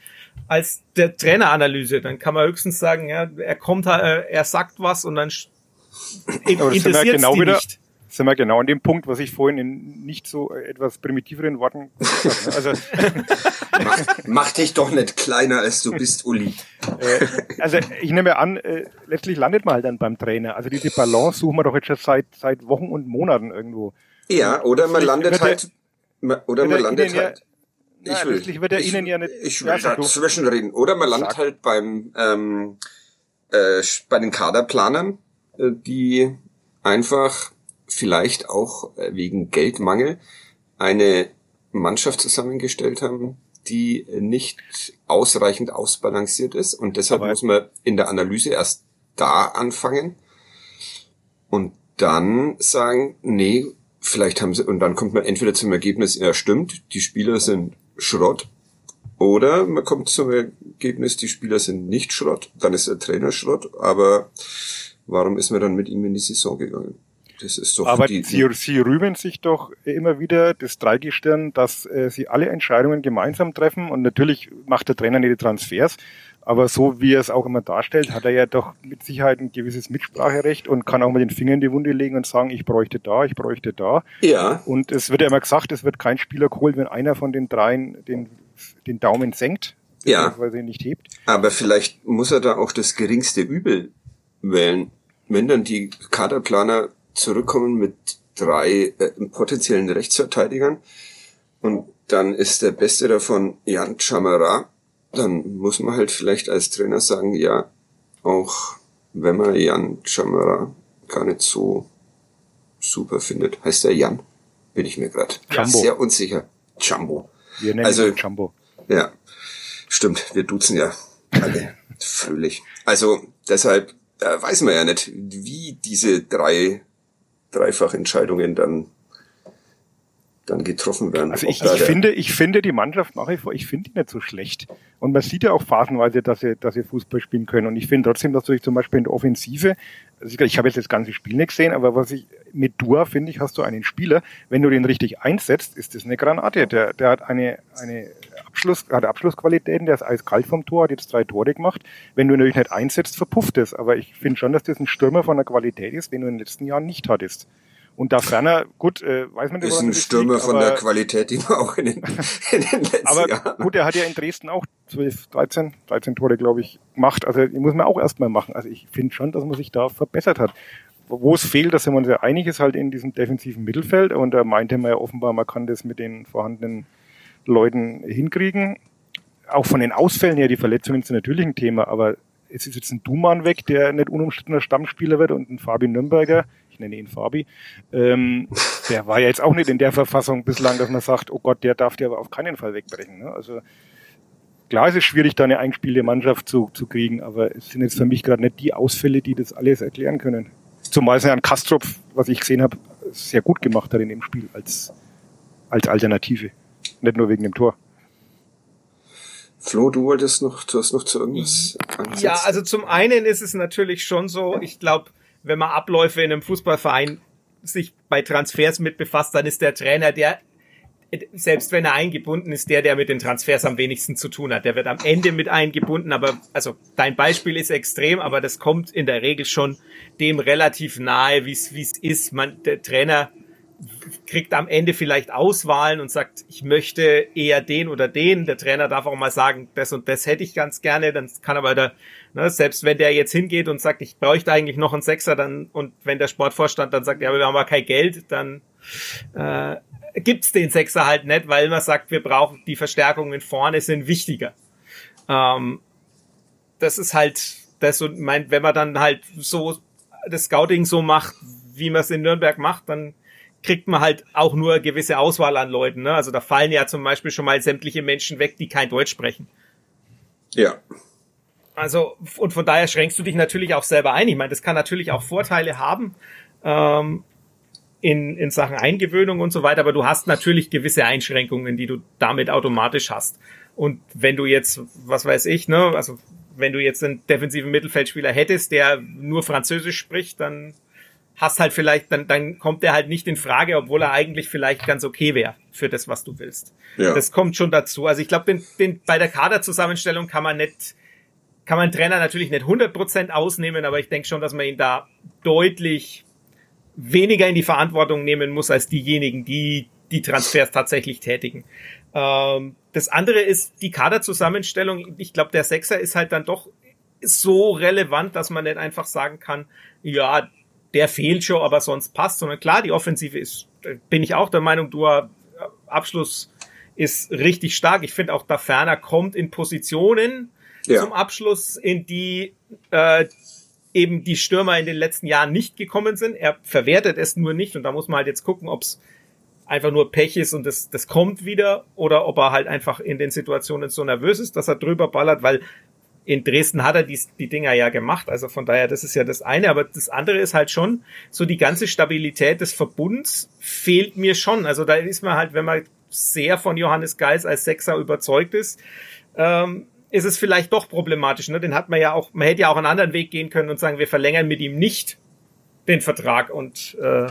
als der Traineranalyse. Dann kann man höchstens sagen, ja, er kommt, äh, er sagt was und dann interessiert ja genau wieder, nicht sind wir genau an dem Punkt, was ich vorhin in nicht so etwas primitiveren Worten gesagt habe. Also mach, mach, dich doch nicht kleiner, als du bist, Uli. Äh, also ich nehme an, äh, letztlich landet man halt dann beim Trainer. Also diese Balance suchen wir doch jetzt schon seit, seit Wochen und Monaten irgendwo. Ja, oder man landet halt, oder man landet halt. Ja, ich will, wird er ich, Ihnen ja nicht. Ich will da zwischenreden. Oder man landet Sag. halt beim ähm, äh, bei den Kaderplanern, äh, die einfach vielleicht auch äh, wegen Geldmangel eine Mannschaft zusammengestellt haben, die nicht ausreichend ausbalanciert ist. Und deshalb Aber muss man in der Analyse erst da anfangen und dann sagen, nee, vielleicht haben sie, und dann kommt man entweder zum Ergebnis, ja stimmt, die Spieler sind Schrott, oder man kommt zum Ergebnis, die Spieler sind nicht Schrott, dann ist der Trainer Schrott, aber warum ist man dann mit ihm in die Saison gegangen? Das ist doch Aber die, sie, sie rühmen sich doch immer wieder das Dreigestirn, dass äh, sie alle Entscheidungen gemeinsam treffen und natürlich macht der Trainer nicht die Transfers, aber so wie er es auch immer darstellt, hat er ja doch mit Sicherheit ein gewisses Mitspracherecht und kann auch mal den Finger in die Wunde legen und sagen, ich bräuchte da, ich bräuchte da. Ja. Und es wird ja immer gesagt, es wird kein Spieler geholt, wenn einer von den dreien den, den Daumen senkt, ja. weil er nicht hebt. Aber vielleicht muss er da auch das geringste Übel wählen. Wenn dann die Kaderplaner zurückkommen mit drei äh, potenziellen Rechtsverteidigern und dann ist der beste davon Jan Chamara, dann muss man halt vielleicht als Trainer sagen, ja, auch wenn man Jan Chamara gar nicht so super findet. Heißt der Jan? Bin ich mir gerade sehr unsicher. Jumbo. Wir nennen also, Jumbo. Ja, stimmt. Wir duzen ja alle fröhlich. Also deshalb äh, weiß man ja nicht, wie diese drei Dreifachentscheidungen dann dann getroffen werden. Also ich, ich finde, ich finde die Mannschaft nach wie vor, ich finde die nicht so schlecht. Und man sieht ja auch phasenweise, dass sie, dass sie Fußball spielen können. Und ich finde trotzdem, dass du dich zum Beispiel in der Offensive, also ich habe jetzt das ganze Spiel nicht gesehen, aber was ich mit Dua finde ich, hast du einen Spieler, wenn du den richtig einsetzt, ist das eine Granate. Der, der hat eine, eine Abschluss, hat Abschlussqualitäten, der ist eiskalt vom Tor, hat jetzt drei Tore gemacht. Wenn du ihn natürlich nicht einsetzt, verpufft es. Aber ich finde schon, dass das ein Stürmer von der Qualität ist, den du in den letzten Jahren nicht hattest. Und da ferner, gut, äh, weiß man nicht, Ist ein Stürmer liegt, von der Qualität, die man auch in den, in den letzten aber Jahren. Aber gut, er hat ja in Dresden auch 12, 13, 13 Tore, glaube ich, gemacht. Also die muss man auch erstmal machen. Also ich finde schon, dass man sich da verbessert hat. Wo es fehlt, da sind wir uns ja einig, ist halt in diesem defensiven Mittelfeld. Und da meinte man ja offenbar, man kann das mit den vorhandenen Leuten hinkriegen. Auch von den Ausfällen her, die Verletzungen sind natürlich ein Thema, aber es ist jetzt ein Duman weg, der nicht unumstrittener Stammspieler wird und ein Fabi Nürnberger, ich nenne ihn Fabi, ähm, der war ja jetzt auch nicht in der Verfassung bislang, dass man sagt, oh Gott, der darf dir aber auf keinen Fall wegbrechen. Ne? Also klar ist es schwierig, da eine eingespielte Mannschaft zu, zu kriegen, aber es sind jetzt für mich gerade nicht die Ausfälle, die das alles erklären können. Zumal es ja an Kastrop, was ich gesehen habe, sehr gut gemacht hat in dem Spiel als, als Alternative. Nicht nur wegen dem Tor. Flo, du wolltest noch, du hast noch zu irgendwas angesetzt. Ja, also zum einen ist es natürlich schon so, ich glaube, wenn man Abläufe in einem Fußballverein sich bei Transfers mit befasst, dann ist der Trainer der, selbst wenn er eingebunden ist, der, der mit den Transfers am wenigsten zu tun hat. Der wird am Ende mit eingebunden, aber, also, dein Beispiel ist extrem, aber das kommt in der Regel schon dem relativ nahe, wie es, ist. Man, der Trainer kriegt am Ende vielleicht Auswahlen und sagt, ich möchte eher den oder den. Der Trainer darf auch mal sagen, das und das hätte ich ganz gerne. Dann kann aber der, ne, selbst wenn der jetzt hingeht und sagt, ich bräuchte eigentlich noch einen Sechser, dann und wenn der Sportvorstand dann sagt, ja, wir haben aber kein Geld, dann äh, gibt's den Sechser halt nicht, weil man sagt, wir brauchen die Verstärkungen vorne sind wichtiger. Ähm, das ist halt das und mein, wenn man dann halt so das Scouting so macht, wie man es in Nürnberg macht, dann kriegt man halt auch nur eine gewisse Auswahl an Leuten. Ne? Also da fallen ja zum Beispiel schon mal sämtliche Menschen weg, die kein Deutsch sprechen. Ja. Also, und von daher schränkst du dich natürlich auch selber ein. Ich meine, das kann natürlich auch Vorteile haben ähm, in, in Sachen Eingewöhnung und so weiter, aber du hast natürlich gewisse Einschränkungen, die du damit automatisch hast. Und wenn du jetzt, was weiß ich, ne, also wenn du jetzt einen defensiven Mittelfeldspieler hättest, der nur Französisch spricht, dann hast halt vielleicht, dann, dann kommt der halt nicht in Frage, obwohl er eigentlich vielleicht ganz okay wäre für das, was du willst. Ja. Das kommt schon dazu. Also ich glaube, den, den, bei der Kaderzusammenstellung kann man nicht, kann man Trainer natürlich nicht 100% ausnehmen, aber ich denke schon, dass man ihn da deutlich weniger in die Verantwortung nehmen muss als diejenigen, die die Transfers tatsächlich tätigen. Ähm, das andere ist die Kaderzusammenstellung. Ich glaube, der Sechser ist halt dann doch so relevant, dass man nicht einfach sagen kann, ja, der fehlt schon, aber sonst passt, sondern klar, die Offensive ist, bin ich auch der Meinung, du Abschluss ist richtig stark. Ich finde auch, da Ferner kommt in Positionen ja. zum Abschluss, in die äh, eben die Stürmer in den letzten Jahren nicht gekommen sind. Er verwertet es nur nicht und da muss man halt jetzt gucken, ob es einfach nur Pech ist und das, das kommt wieder oder ob er halt einfach in den Situationen so nervös ist, dass er drüber ballert, weil in Dresden hat er die, die Dinger ja gemacht, also von daher, das ist ja das eine, aber das andere ist halt schon, so die ganze Stabilität des Verbunds fehlt mir schon. Also da ist man halt, wenn man sehr von Johannes Geis als Sechser überzeugt ist, ähm, ist es vielleicht doch problematisch. Ne? Den hat man ja auch, man hätte ja auch einen anderen Weg gehen können und sagen, wir verlängern mit ihm nicht den Vertrag und äh,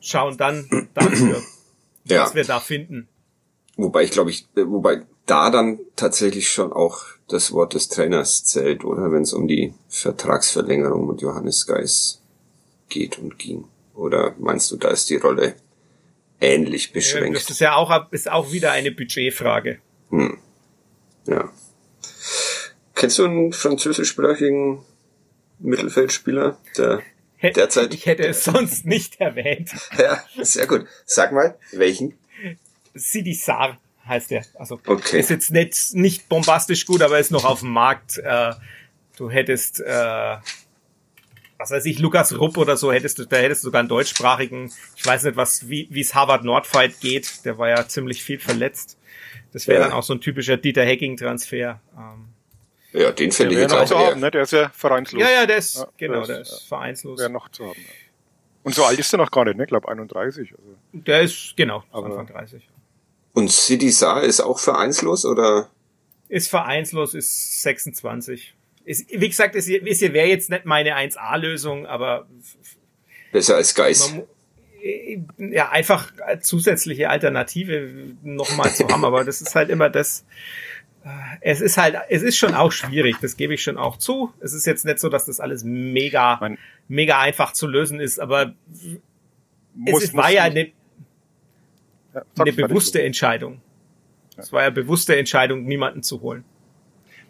schauen dann dafür, ja. was wir da finden. Wobei ich glaube ich, wobei da dann tatsächlich schon auch das Wort des Trainers zählt, oder wenn es um die Vertragsverlängerung mit Johannes Geis geht und ging. Oder meinst du, da ist die Rolle ähnlich beschränkt? Ja, das ist ja auch, ist auch wieder eine Budgetfrage. Hm. Ja. Kennst du einen französischsprachigen Mittelfeldspieler, der derzeit... Ich hätte es sonst nicht erwähnt. ja, sehr gut. Sag mal, welchen? Sidi Sarr heißt der. Also okay. ist jetzt nicht, nicht bombastisch gut, aber ist noch auf dem Markt. Äh, du hättest, äh, was weiß ich, Lukas Rupp oder so, hättest du, da hättest du sogar einen deutschsprachigen, ich weiß nicht, was, wie es Harvard Nordfight geht, der war ja ziemlich viel verletzt. Das wäre ja. dann auch so ein typischer Dieter Hecking-Transfer. Ähm, ja, den finde ich jetzt auch zu haben, ne? Der ist ja vereinslos. Ja, ja, der ist, ja, genau, der ist, der ist vereinslos. Wäre noch zu haben. Und so alt ist er noch gar nicht, ne? Ich glaube 31. Also. Der ist, genau, Anfang 30. Und City Saar ist auch vereinslos oder? Ist vereinslos, ist 26. Ist, wie gesagt, ist, ist wäre jetzt nicht meine 1A-Lösung, aber besser als Geist. äh, ja, einfach zusätzliche Alternative nochmal zu haben. Aber das ist halt immer das, äh, es ist halt, es ist schon auch schwierig, das gebe ich schon auch zu. Es ist jetzt nicht so, dass das alles mega, Man, mega einfach zu lösen ist, aber muss, es ist, war ja eine, ja, eine bewusste Entscheidung. Es war ja bewusste Entscheidung, niemanden zu holen.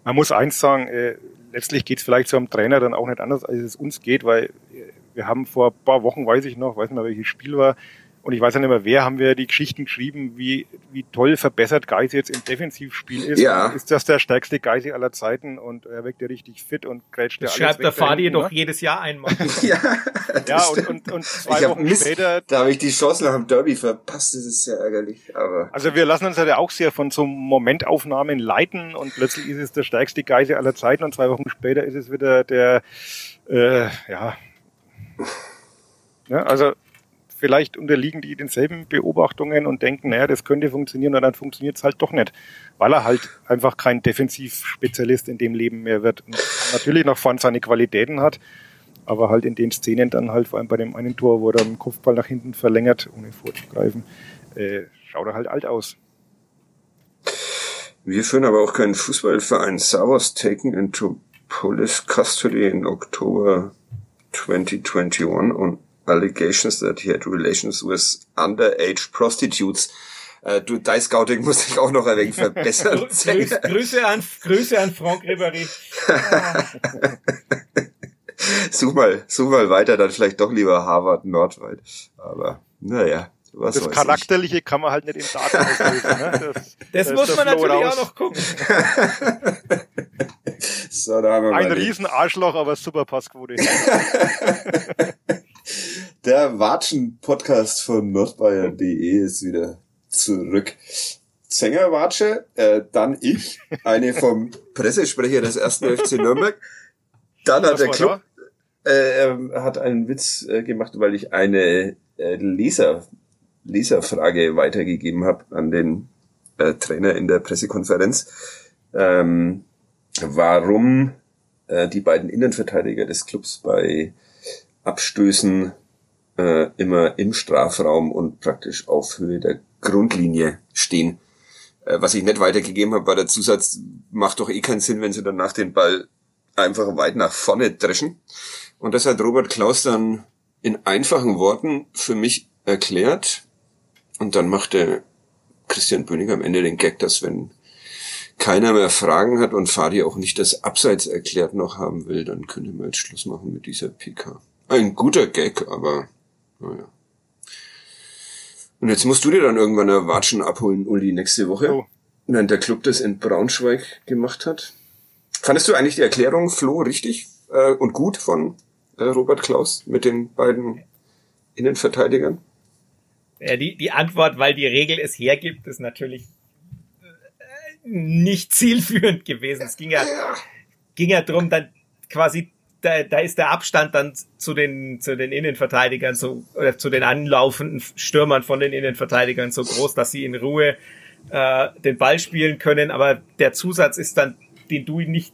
Man muss eins sagen, äh, letztlich geht es vielleicht zu einem Trainer dann auch nicht anders, als es uns geht, weil äh, wir haben vor ein paar Wochen, weiß ich noch, weiß nicht mehr welches Spiel war, und ich weiß ja nicht mehr, wer haben wir die Geschichten geschrieben, wie, wie toll verbessert Geisi jetzt im Defensivspiel ist. Ja. Ist das der stärkste Geisi aller Zeiten und er wirkt ja richtig fit und grätscht ja alles Schreibt der Fadi doch ne? jedes Jahr einmal. ja, ja und, und, und zwei Wochen Mist, später. Da habe ich die Chance nach dem Derby verpasst, das ist sehr ärgerlich. Aber also wir lassen uns ja auch sehr von so Momentaufnahmen leiten und plötzlich ist es der stärkste Geisi aller Zeiten und zwei Wochen später ist es wieder der, äh, ja, ja, also vielleicht unterliegen die denselben Beobachtungen und denken, naja, das könnte funktionieren und dann funktioniert es halt doch nicht, weil er halt einfach kein Defensivspezialist in dem Leben mehr wird. Und natürlich noch vorne seine Qualitäten hat, aber halt in den Szenen dann halt, vor allem bei dem einen Tor, wo er den Kopfball nach hinten verlängert, ohne vorzugreifen, äh, schaut er halt alt aus. Wir führen aber auch keinen Fußballverein. Savos taken into police custody in Oktober 2021 und allegations that he had relations with underage prostitutes. Äh, du, Dice Scouting muss ich auch noch ein wenig verbessern. Grüß, Grüße an, Grüße an Frank Ribéry. such mal, such mal weiter, dann vielleicht doch lieber Harvard Nordwald. Aber, naja. Was das Charakterliche ich. kann man halt nicht in Daten auslösen. Ne? Das, das muss man natürlich raus. auch noch gucken. so, da haben wir Ein riesen Arschloch, aber super Passquote. Der Watschen-Podcast von nordbayern.de ist wieder zurück. Sänger Watsche, äh, dann ich, eine vom Pressesprecher des ersten FC Nürnberg. Dann hat der Club äh, hat einen Witz äh, gemacht, weil ich eine äh, Leser, Leserfrage weitergegeben habe an den äh, Trainer in der Pressekonferenz. Ähm, warum äh, die beiden Innenverteidiger des Clubs bei Abstößen äh, immer im Strafraum und praktisch auf Höhe der Grundlinie stehen. Äh, was ich nicht weitergegeben habe, war der Zusatz, macht doch eh keinen Sinn, wenn sie dann nach den Ball einfach weit nach vorne dreschen. Und das hat Robert Klaus dann in einfachen Worten für mich erklärt. Und dann machte Christian Bönig am Ende den Gag, dass wenn keiner mehr Fragen hat und Fadi auch nicht das Abseits erklärt noch haben will, dann könnte man jetzt Schluss machen mit dieser PK. Ein guter Gag, aber naja. Und jetzt musst du dir dann irgendwann eine Watschen abholen, Uli, nächste Woche. Oh. Wenn der Club das in Braunschweig gemacht hat. Fandest du eigentlich die Erklärung, Flo, richtig äh, und gut von äh, Robert Klaus mit den beiden Innenverteidigern? Ja, die, die Antwort, weil die Regel es hergibt, ist natürlich äh, nicht zielführend gewesen. Es ging ja, ging ja drum, dann quasi da, da ist der Abstand dann zu den, zu den Innenverteidigern so, oder zu den anlaufenden Stürmern von den Innenverteidigern so groß, dass sie in Ruhe äh, den Ball spielen können. Aber der Zusatz ist dann, den du nicht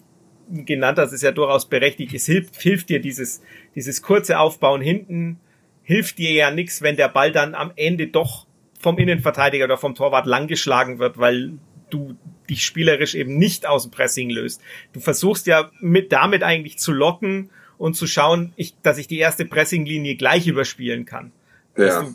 genannt hast, ist ja durchaus berechtigt. Es hilft, hilft dir dieses, dieses kurze Aufbauen hinten, hilft dir ja nichts, wenn der Ball dann am Ende doch vom Innenverteidiger oder vom Torwart langgeschlagen wird, weil du dich spielerisch eben nicht aus dem Pressing löst. Du versuchst ja mit damit eigentlich zu locken und zu schauen, ich, dass ich die erste Pressinglinie gleich überspielen kann. Ja. Dass du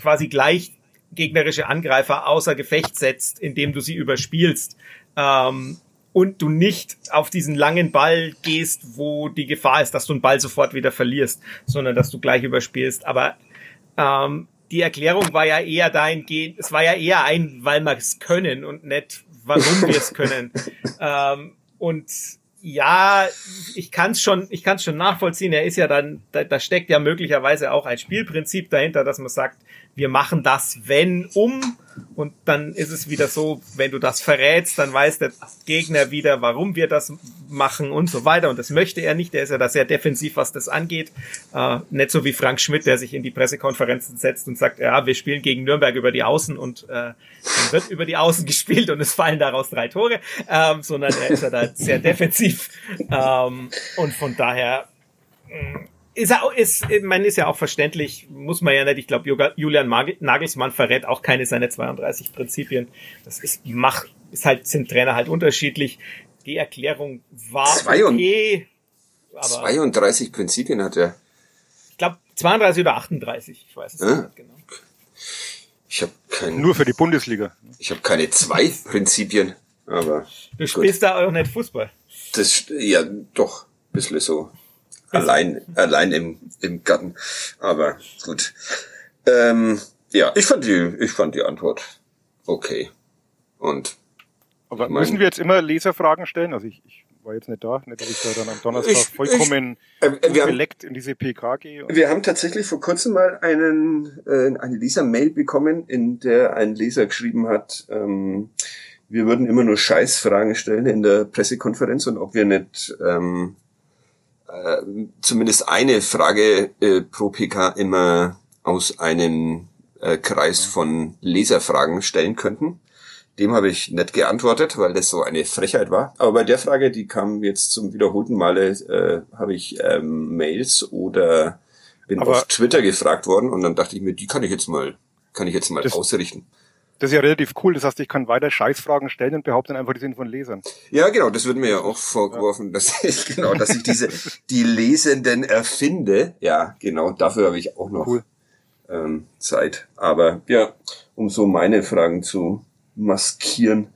quasi gleich gegnerische Angreifer außer Gefecht setzt, indem du sie überspielst. Ähm, und du nicht auf diesen langen Ball gehst, wo die Gefahr ist, dass du einen Ball sofort wieder verlierst, sondern dass du gleich überspielst. Aber ähm, die Erklärung war ja eher dahingehend, es war ja eher ein, weil wir es können und nicht, warum wir es können. ähm, und ja, ich kann es schon, ich kann schon nachvollziehen. Er ist ja dann, da, da steckt ja möglicherweise auch ein Spielprinzip dahinter, dass man sagt, wir machen das, wenn, um. Und dann ist es wieder so, wenn du das verrätst, dann weiß der Gegner wieder, warum wir das machen und so weiter. Und das möchte er nicht. Der ist ja da sehr defensiv, was das angeht. Äh, nicht so wie Frank Schmidt, der sich in die Pressekonferenzen setzt und sagt, ja, wir spielen gegen Nürnberg über die Außen und äh, dann wird über die Außen gespielt und es fallen daraus drei Tore. Ähm, sondern er ist ja da sehr defensiv. Ähm, und von daher, mm, ist, auch, ist, ich meine, ist ja auch verständlich, muss man ja nicht. Ich glaube, Julian Nagelsmann verrät auch keine seiner 32 Prinzipien. Das ist, macht, ist halt, sind Trainer halt unterschiedlich. Die Erklärung war Zwei okay. Aber 32 Prinzipien hat er. Ich glaube 32 oder 38, ich weiß es ja? nicht genau. Ich habe keine. Nur für die Bundesliga. Ich habe keine zwei Prinzipien, aber. Du spielst gut. da auch nicht Fußball. Das ja doch, bisschen so allein, allein im, im Garten. Aber gut. Ähm, ja, ich fand die, ich fand die Antwort okay. Und. Aber mein, müssen wir jetzt immer Leserfragen stellen? Also ich, ich war jetzt nicht da, nicht, dass ich da dann am Donnerstag ich, vollkommen ich, äh, wir haben, in diese PK gehe. Wir haben tatsächlich vor kurzem mal einen, äh, eine Leser-Mail bekommen, in der ein Leser geschrieben hat, ähm, wir würden immer nur Scheißfragen stellen in der Pressekonferenz und ob wir nicht ähm, äh, zumindest eine Frage äh, pro PK immer aus einem äh, Kreis von Leserfragen stellen könnten. Dem habe ich nicht geantwortet, weil das so eine Frechheit war. Aber bei der Frage, die kam jetzt zum wiederholten Male, äh, habe ich ähm, Mails oder bin Aber auf Twitter gefragt worden und dann dachte ich mir, die kann ich jetzt mal, kann ich jetzt mal ausrichten. Das ist ja relativ cool. Das heißt, ich kann weiter Scheißfragen stellen und behaupten einfach, die sind von Lesern. Ja, genau. Das wird mir ja auch vorgeworfen, ja. dass ich, genau, dass ich diese, die Lesenden erfinde. Ja, genau. Dafür habe ich auch noch cool. ähm, Zeit. Aber ja, um so meine Fragen zu maskieren.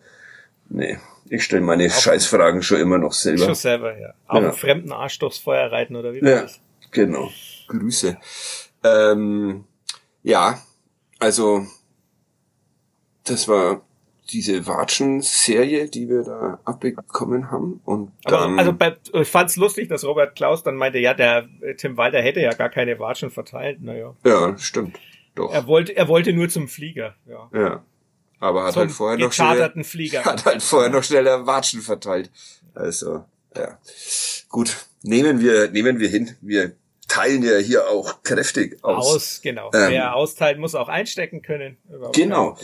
Nee, ich stelle meine auf Scheißfragen schon immer noch selber. Schon selber, ja. Auf ja. fremden Arsch durchs Feuer reiten oder wie ja, das? Genau. Grüße. Ähm, ja, also das war diese Watschen-Serie, die wir da abbekommen haben. Und dann, also bei, ich fand's lustig, dass Robert Klaus dann meinte, ja, der Tim Walter hätte ja gar keine Watschen verteilt. Naja. Ja, stimmt. Doch. Er wollte, er wollte nur zum Flieger. Ja. ja. Aber hat halt vorher noch schnell, Flieger. hat halt vorher noch schneller Watschen verteilt. Also, ja. Gut. Nehmen wir, nehmen wir hin. Wir teilen ja hier auch kräftig aus. Aus, genau. Ähm, Wer austeilt, muss auch einstecken können. Überhaupt genau.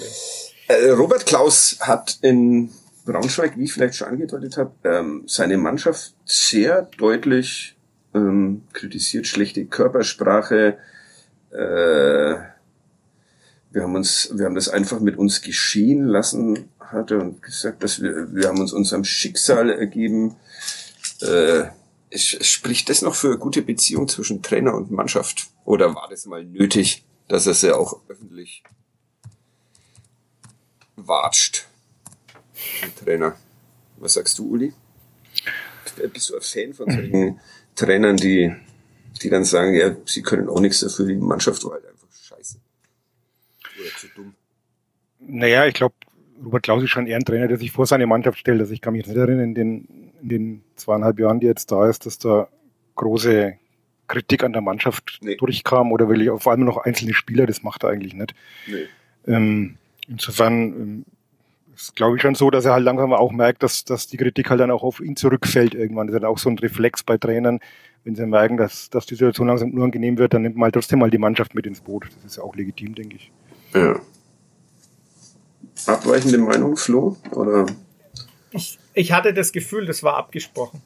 Äh, Robert Klaus hat in Braunschweig, wie ich vielleicht schon angedeutet habe, ähm, seine Mannschaft sehr deutlich ähm, kritisiert, schlechte Körpersprache. Äh, wir haben uns, wir haben das einfach mit uns geschehen lassen, hat er und gesagt, dass wir, wir haben uns unserem Schicksal ergeben. Äh, spricht das noch für eine gute Beziehung zwischen Trainer und Mannschaft? Oder war das mal nötig, dass er es ja auch öffentlich watscht. Ein Trainer. Was sagst du, Uli? Bist du ein Fan von solchen Trainern, die, die dann sagen, ja, sie können auch nichts dafür, die Mannschaft war halt einfach scheiße. Oder zu dumm. Naja, ich glaube, Robert Klaus ist schon eher ein Trainer, der sich vor seine Mannschaft stellt. Also ich kann mich nicht erinnern, in den, in den zweieinhalb Jahren, die jetzt da ist, dass da große Kritik an der Mannschaft nee. durchkam oder will ich vor allem noch einzelne Spieler, das macht er eigentlich nicht. Nee. Ähm, Insofern ähm, ist glaube ich schon so, dass er halt langsam auch merkt, dass, dass die Kritik halt dann auch auf ihn zurückfällt irgendwann. Das ist halt auch so ein Reflex bei Trainern, wenn sie merken, dass, dass die Situation langsam unangenehm wird, dann nimmt man halt trotzdem mal die Mannschaft mit ins Boot. Das ist ja auch legitim, denke ich. Ja. Abweichende Meinung, Flo? Oder? Ich, ich hatte das Gefühl, das war abgesprochen.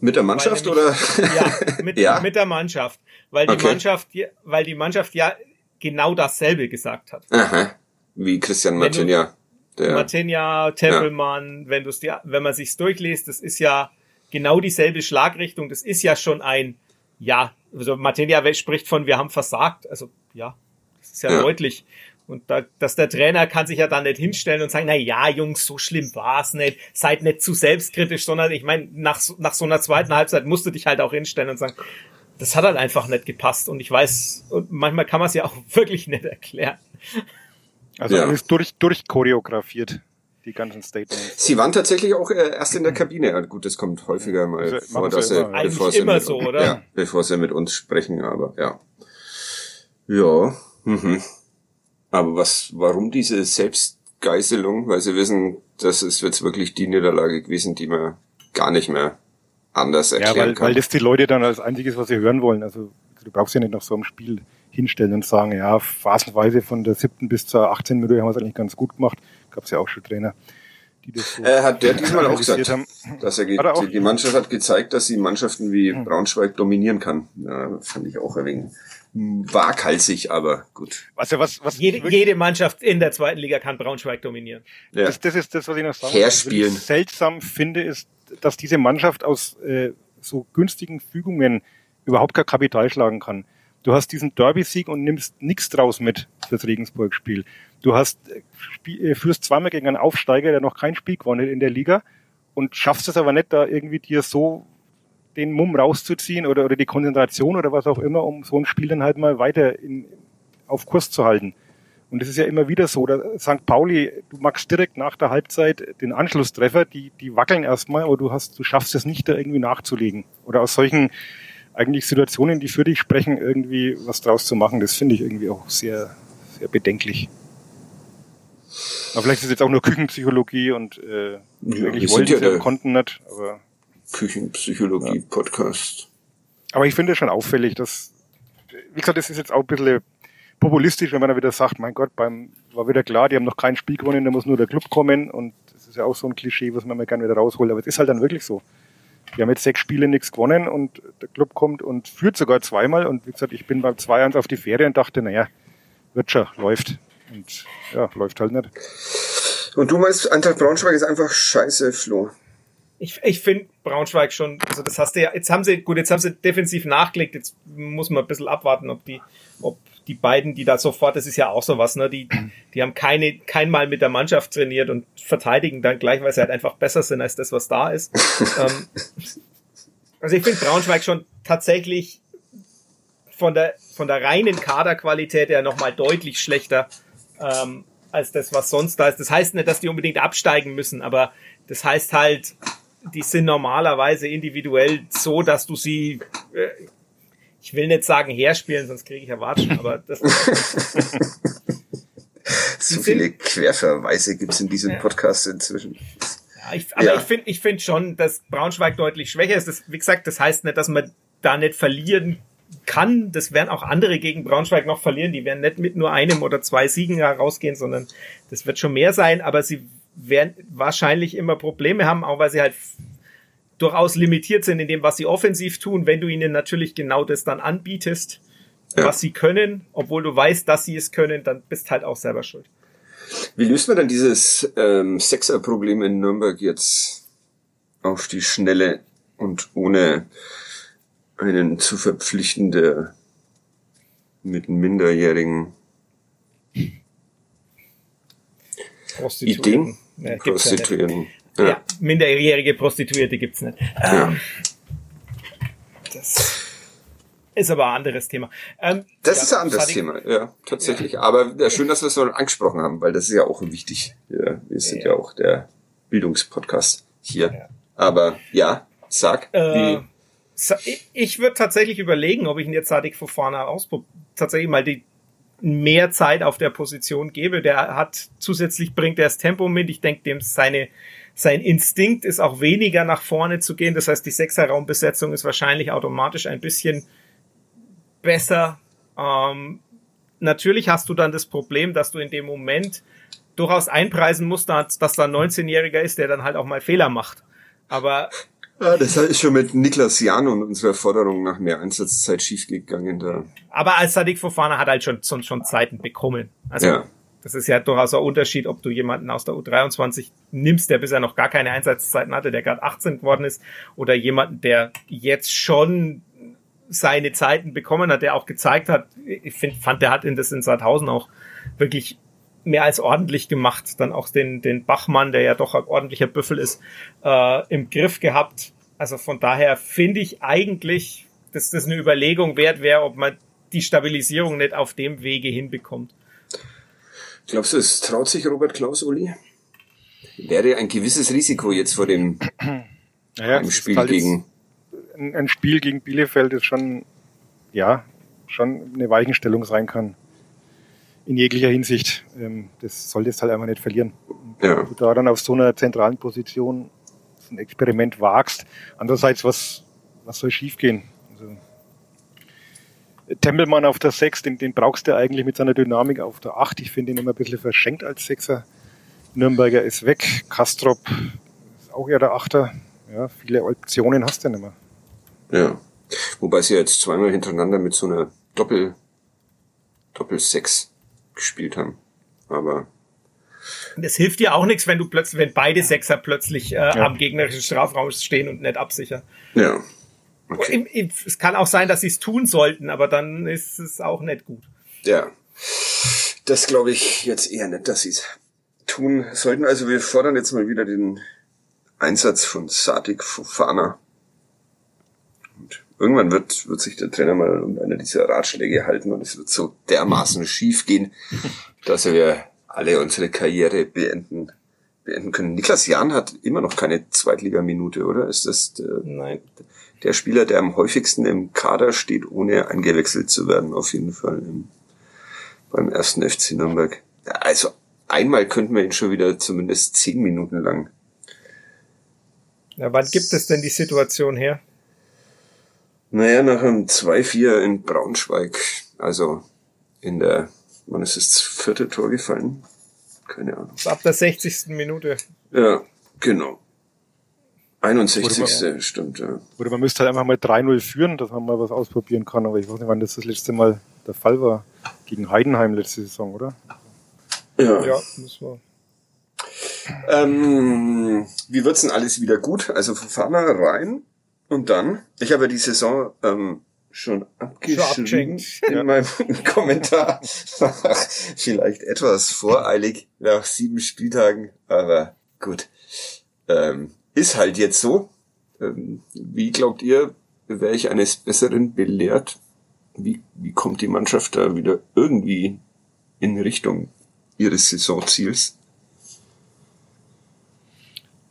Mit der Mannschaft nämlich, oder? Ja mit, ja, mit der Mannschaft. Weil die okay. Mannschaft, weil die Mannschaft ja genau dasselbe gesagt hat. Aha. Wie Christian Martinia. Der, Martinia, Tempelmann, ja. wenn du dir, wenn man sich's durchliest, das ist ja genau dieselbe Schlagrichtung. Das ist ja schon ein, ja, also Martinia spricht von, wir haben versagt. Also, ja, das ist ja, ja. deutlich. Und da, dass der Trainer kann sich ja dann nicht hinstellen und sagen, na ja, Jungs, so schlimm war's nicht. Seid nicht zu selbstkritisch, sondern ich meine, nach, nach so einer zweiten Halbzeit musst du dich halt auch hinstellen und sagen, das hat halt einfach nicht gepasst. Und ich weiß, und manchmal kann man es ja auch wirklich nicht erklären. Also ja. alles durch, durchchoreografiert, die ganzen Statements. Sie waren tatsächlich auch äh, erst in der Kabine. Gut, das kommt häufiger mal also, vor, dass sie, bevor sie, immer mit, so, oder? Ja, bevor sie mit uns sprechen, aber ja. Ja, mhm. Aber was, warum diese Selbstgeißelung? Weil sie wissen, das ist jetzt wirklich die Niederlage gewesen, die man gar nicht mehr anders erklären ja, weil, kann. weil das die Leute dann als einziges, was sie hören wollen. Also du brauchst ja nicht nach so einem Spiel hinstellen und sagen, ja, phasenweise von der siebten bis zur 18. Minute haben wir es eigentlich ganz gut gemacht. Gab es ja auch schon Trainer. die das so äh, Hat der diesmal auch gesagt, haben. dass er, er die, die Mannschaft hat gezeigt, dass sie Mannschaften wie hm. Braunschweig dominieren kann. Ja, fand ich auch ein wenig waghalsig, aber gut. Was, was, was jede, jede Mannschaft in der zweiten Liga kann Braunschweig dominieren. Ja. Das, das ist das, was ich noch sagen Herspielen. Was ich seltsam finde, ist, dass diese Mannschaft aus äh, so günstigen Fügungen überhaupt kein Kapital schlagen kann. Du hast diesen Derby-Sieg und nimmst nichts draus mit fürs Regensburg-Spiel. Du hast äh, äh, führst zweimal gegen einen Aufsteiger, der noch kein Spiel gewonnen hat in der Liga und schaffst es aber nicht, da irgendwie dir so den Mumm rauszuziehen oder, oder die Konzentration oder was auch immer, um so ein Spiel dann halt mal weiter in, auf Kurs zu halten. Und es ist ja immer wieder so, da St. Pauli, du magst direkt nach der Halbzeit den Anschlusstreffer, die, die wackeln erstmal, aber du hast, du schaffst es nicht, da irgendwie nachzulegen. Oder aus solchen eigentlich Situationen, die für dich sprechen, irgendwie was draus zu machen, das finde ich irgendwie auch sehr, sehr bedenklich. Aber vielleicht ist es jetzt auch nur Küchenpsychologie und äh, ja, eigentlich wollte ich ja konnten nicht, aber Küchenpsychologie-Podcast. Aber ich finde es schon auffällig, dass, wie gesagt, das ist jetzt auch ein bisschen populistisch, wenn man dann wieder sagt, mein Gott, beim war wieder klar, die haben noch kein Spiel gewonnen, da muss nur der Club kommen und das ist ja auch so ein Klischee, was man mal gerne wieder rausholt, aber es ist halt dann wirklich so. Die haben jetzt sechs Spiele nichts gewonnen und der Club kommt und führt sogar zweimal und wie gesagt, ich bin beim 2-1 auf die Fähre und dachte, naja, wird schon, läuft. Und ja, läuft halt nicht. Und du meinst, Eintracht Braunschweig ist einfach scheiße, Flo? Ich, ich finde Braunschweig schon, also das hast du ja, jetzt haben sie, gut, jetzt haben sie defensiv nachgelegt, jetzt muss man ein bisschen abwarten, ob die, ob die beiden, die da sofort, das ist ja auch sowas, ne, die, die haben keine, kein Mal mit der Mannschaft trainiert und verteidigen dann gleich, weil sie halt einfach besser sind als das, was da ist. ähm, also ich finde Braunschweig schon tatsächlich von der, von der reinen Kaderqualität her nochmal deutlich schlechter, ähm, als das, was sonst da ist. Das heißt nicht, dass die unbedingt absteigen müssen, aber das heißt halt, die sind normalerweise individuell so, dass du sie, äh, ich will nicht sagen herspielen, sonst kriege ich Erwartungen, aber das. so viele Querverweise gibt's in diesem ja. Podcast inzwischen. Ja, ich, aber ja. ich finde ich finde schon, dass Braunschweig deutlich schwächer ist. Das, wie gesagt, das heißt nicht, dass man da nicht verlieren kann. Das werden auch andere gegen Braunschweig noch verlieren. Die werden nicht mit nur einem oder zwei Siegen herausgehen, sondern das wird schon mehr sein. Aber sie werden wahrscheinlich immer Probleme haben, auch weil sie halt durchaus limitiert sind in dem, was sie offensiv tun, wenn du ihnen natürlich genau das dann anbietest, ja. was sie können, obwohl du weißt, dass sie es können, dann bist halt auch selber schuld. Wie löst man dann dieses ähm, Sechser-Problem in Nürnberg jetzt auf die Schnelle und ohne einen zu verpflichtende mit Minderjährigen Ideen? Ja, Prostituierten. Ja. Ja. minderjährige Prostituierte gibt's nicht. Ja. Ähm, das ist aber ein anderes Thema. Ähm, das ja, ist ein anderes Thema, ja, tatsächlich. Aber schön, dass wir es noch angesprochen haben, weil das ist ja auch wichtig. Wir sind ja, auch der Bildungspodcast hier. Aber ja, sag, äh. Ich würde tatsächlich überlegen, ob ich ihn jetzt Sadik Fofana ausprobiere, tatsächlich mal die mehr Zeit auf der Position gebe. Der hat zusätzlich bringt er das Tempo mit. Ich denke, dem seine sein Instinkt ist auch weniger nach vorne zu gehen. Das heißt, die Sechserraumbesetzung ist wahrscheinlich automatisch ein bisschen besser. Ähm, natürlich hast du dann das Problem, dass du in dem Moment durchaus einpreisen musst, dass da ein 19-Jähriger ist, der dann halt auch mal Fehler macht. Aber ja, das ist schon mit Niklas Jan und unserer Forderung nach mehr Einsatzzeit schiefgegangen da. Aber als Sadik Fofana hat halt schon, schon, schon Zeiten bekommen. Also ja. Das ist ja durchaus ein Unterschied, ob du jemanden aus der U23 nimmst, der bisher noch gar keine Einsatzzeiten hatte, der gerade 18 geworden ist, oder jemanden, der jetzt schon seine Zeiten bekommen hat, der auch gezeigt hat, ich find, fand, der hat in das in Sandhausen auch wirklich mehr als ordentlich gemacht. Dann auch den, den Bachmann, der ja doch ein ordentlicher Büffel ist, äh, im Griff gehabt. Also von daher finde ich eigentlich, dass das eine Überlegung wert wäre, ob man die Stabilisierung nicht auf dem Wege hinbekommt. Glaubst du, es traut sich Robert Klaus, Uli? Wäre ein gewisses Risiko jetzt vor dem naja, Spiel halt gegen. Ein Spiel gegen Bielefeld ist schon, ja, schon eine Weichenstellung sein kann in jeglicher Hinsicht. Ähm, das solltest halt einfach nicht verlieren. Ja. du da dann auf so einer zentralen Position so ein Experiment wagst. Andererseits, was, was soll schiefgehen? Tempelmann auf der 6, den, den brauchst du eigentlich mit seiner Dynamik auf der 8. Ich finde ihn immer ein bisschen verschenkt als Sechser. Nürnberger ist weg. Kastrop ist auch eher der Achter. Ja, viele Optionen hast du ja nicht mehr. Ja. Wobei sie jetzt zweimal hintereinander mit so einer Doppel, Doppel-Sechs gespielt haben. Aber. Das hilft dir auch nichts, wenn du plötzlich, wenn beide Sechser plötzlich äh, ja. am gegnerischen Strafraum stehen und nicht absichern. Ja. Okay. Es kann auch sein, dass sie es tun sollten, aber dann ist es auch nicht gut. Ja. Das glaube ich jetzt eher nicht, dass sie es tun sollten. Also wir fordern jetzt mal wieder den Einsatz von Sadik Fofana. Und irgendwann wird, wird sich der Trainer mal um eine dieser Ratschläge halten und es wird so dermaßen schief gehen, dass wir alle unsere Karriere beenden, beenden können. Niklas Jahn hat immer noch keine Zweitligaminute, oder? Ist das der, Nein. Der Spieler, der am häufigsten im Kader steht, ohne eingewechselt zu werden, auf jeden Fall im, beim ersten FC Nürnberg. Also einmal könnten wir ihn schon wieder zumindest zehn Minuten lang. Ja, wann gibt es denn die Situation her? Naja, nach einem 2-4 in Braunschweig. Also in der, wann ist das vierte Tor gefallen? Keine Ahnung. Ab der 60. Minute. Ja, genau. 61. Man, stimmt, ja. Oder man müsste halt einfach mal 3-0 führen, dass man mal was ausprobieren kann, aber ich weiß nicht, wann das das letzte Mal der Fall war. Gegen Heidenheim letzte Saison, oder? Ja. Ja, müssen wir. Ähm, wie wird's denn alles wieder gut? Also Fofana rein und dann, ich habe ja die Saison ähm, schon abgeschrieben in ja. meinem Kommentar. Vielleicht etwas voreilig nach sieben Spieltagen, aber gut. Ähm, ist halt jetzt so. Ähm, wie glaubt ihr, wäre ich eines Besseren belehrt? Wie, wie kommt die Mannschaft da wieder irgendwie in Richtung ihres Saisonziels?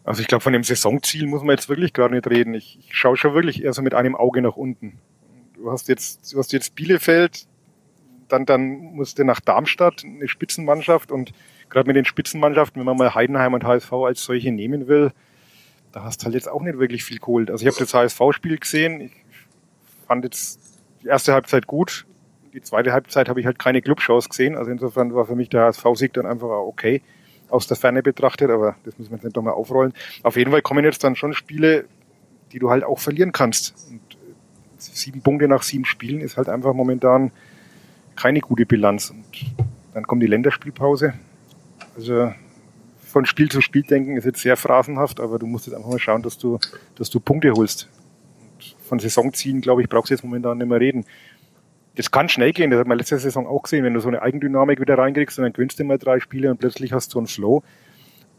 Also ich glaube, von dem Saisonziel muss man jetzt wirklich gar nicht reden. Ich, ich schaue schon wirklich eher so mit einem Auge nach unten. Du hast jetzt, du hast jetzt Bielefeld, dann, dann musst du nach Darmstadt, eine Spitzenmannschaft und gerade mit den Spitzenmannschaften, wenn man mal Heidenheim und HSV als solche nehmen will, da hast du halt jetzt auch nicht wirklich viel geholt. Also ich habe das HSV-Spiel gesehen, ich fand jetzt die erste Halbzeit gut, die zweite Halbzeit habe ich halt keine Clubshows gesehen, also insofern war für mich der HSV-Sieg dann einfach okay aus der Ferne betrachtet, aber das müssen wir jetzt nicht nochmal aufrollen. Auf jeden Fall kommen jetzt dann schon Spiele, die du halt auch verlieren kannst. Und äh, sieben Punkte nach sieben Spielen ist halt einfach momentan keine gute Bilanz. Und dann kommt die Länderspielpause. Also von Spiel zu Spiel denken ist jetzt sehr phrasenhaft, aber du musst jetzt einfach mal schauen, dass du, dass du Punkte holst. Und von Saisonziehen, glaube ich, brauchst du jetzt momentan nicht mehr reden das kann schnell gehen, das hat man letzte Saison auch gesehen, wenn du so eine Eigendynamik wieder reinkriegst und dann gewinnst du mal drei Spiele und plötzlich hast du so einen Flow.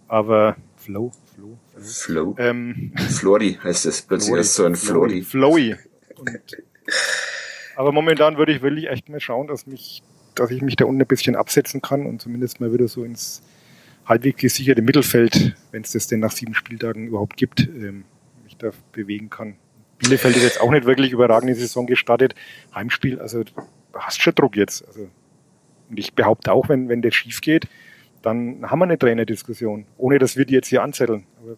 Aber Flow, Flow, Flow. Ähm, Flori heißt es, plötzlich du so ein Flori. Flowy. Aber momentan würde ich wirklich echt mal schauen, dass mich, dass ich mich da unten ein bisschen absetzen kann und zumindest mal wieder so ins halbwegs gesicherte Mittelfeld, wenn es das denn nach sieben Spieltagen überhaupt gibt, ähm, mich da bewegen kann. Bielefeld ist jetzt auch nicht wirklich überragende Saison gestartet. Heimspiel, also hast schon Druck jetzt. Also, und ich behaupte auch, wenn, wenn das schief geht, dann haben wir eine Trainerdiskussion, ohne dass wir die jetzt hier anzetteln. Aber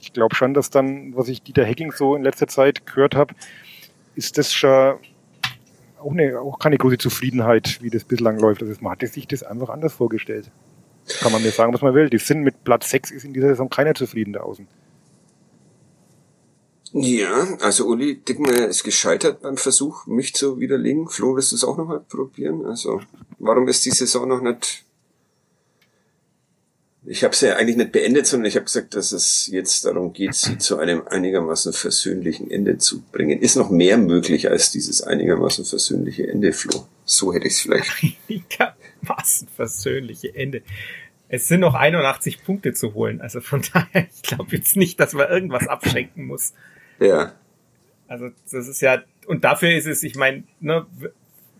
ich glaube schon, dass dann, was ich Dieter Hecking so in letzter Zeit gehört habe, ist das schon auch, eine, auch keine große Zufriedenheit, wie das bislang läuft. Also man hatte sich das einfach anders vorgestellt. Kann man mir sagen, was man will. Die sind mit Platz 6 ist in dieser Saison keiner zufrieden da außen. Ja, also Uli Dickmeyer ist gescheitert beim Versuch, mich zu widerlegen. Flo, wirst du es auch nochmal probieren? Also, warum ist die Saison noch nicht... Ich habe sie ja eigentlich nicht beendet, sondern ich habe gesagt, dass es jetzt darum geht, sie zu einem einigermaßen versöhnlichen Ende zu bringen. Ist noch mehr möglich als dieses einigermaßen versöhnliche Ende, Flo. So hätte ich es vielleicht. Einigermaßen versöhnliche Ende. Es sind noch 81 Punkte zu holen. Also von daher, ich glaube jetzt nicht, dass man irgendwas abschenken muss. Ja. Also das ist ja, und dafür ist es, ich meine, ne,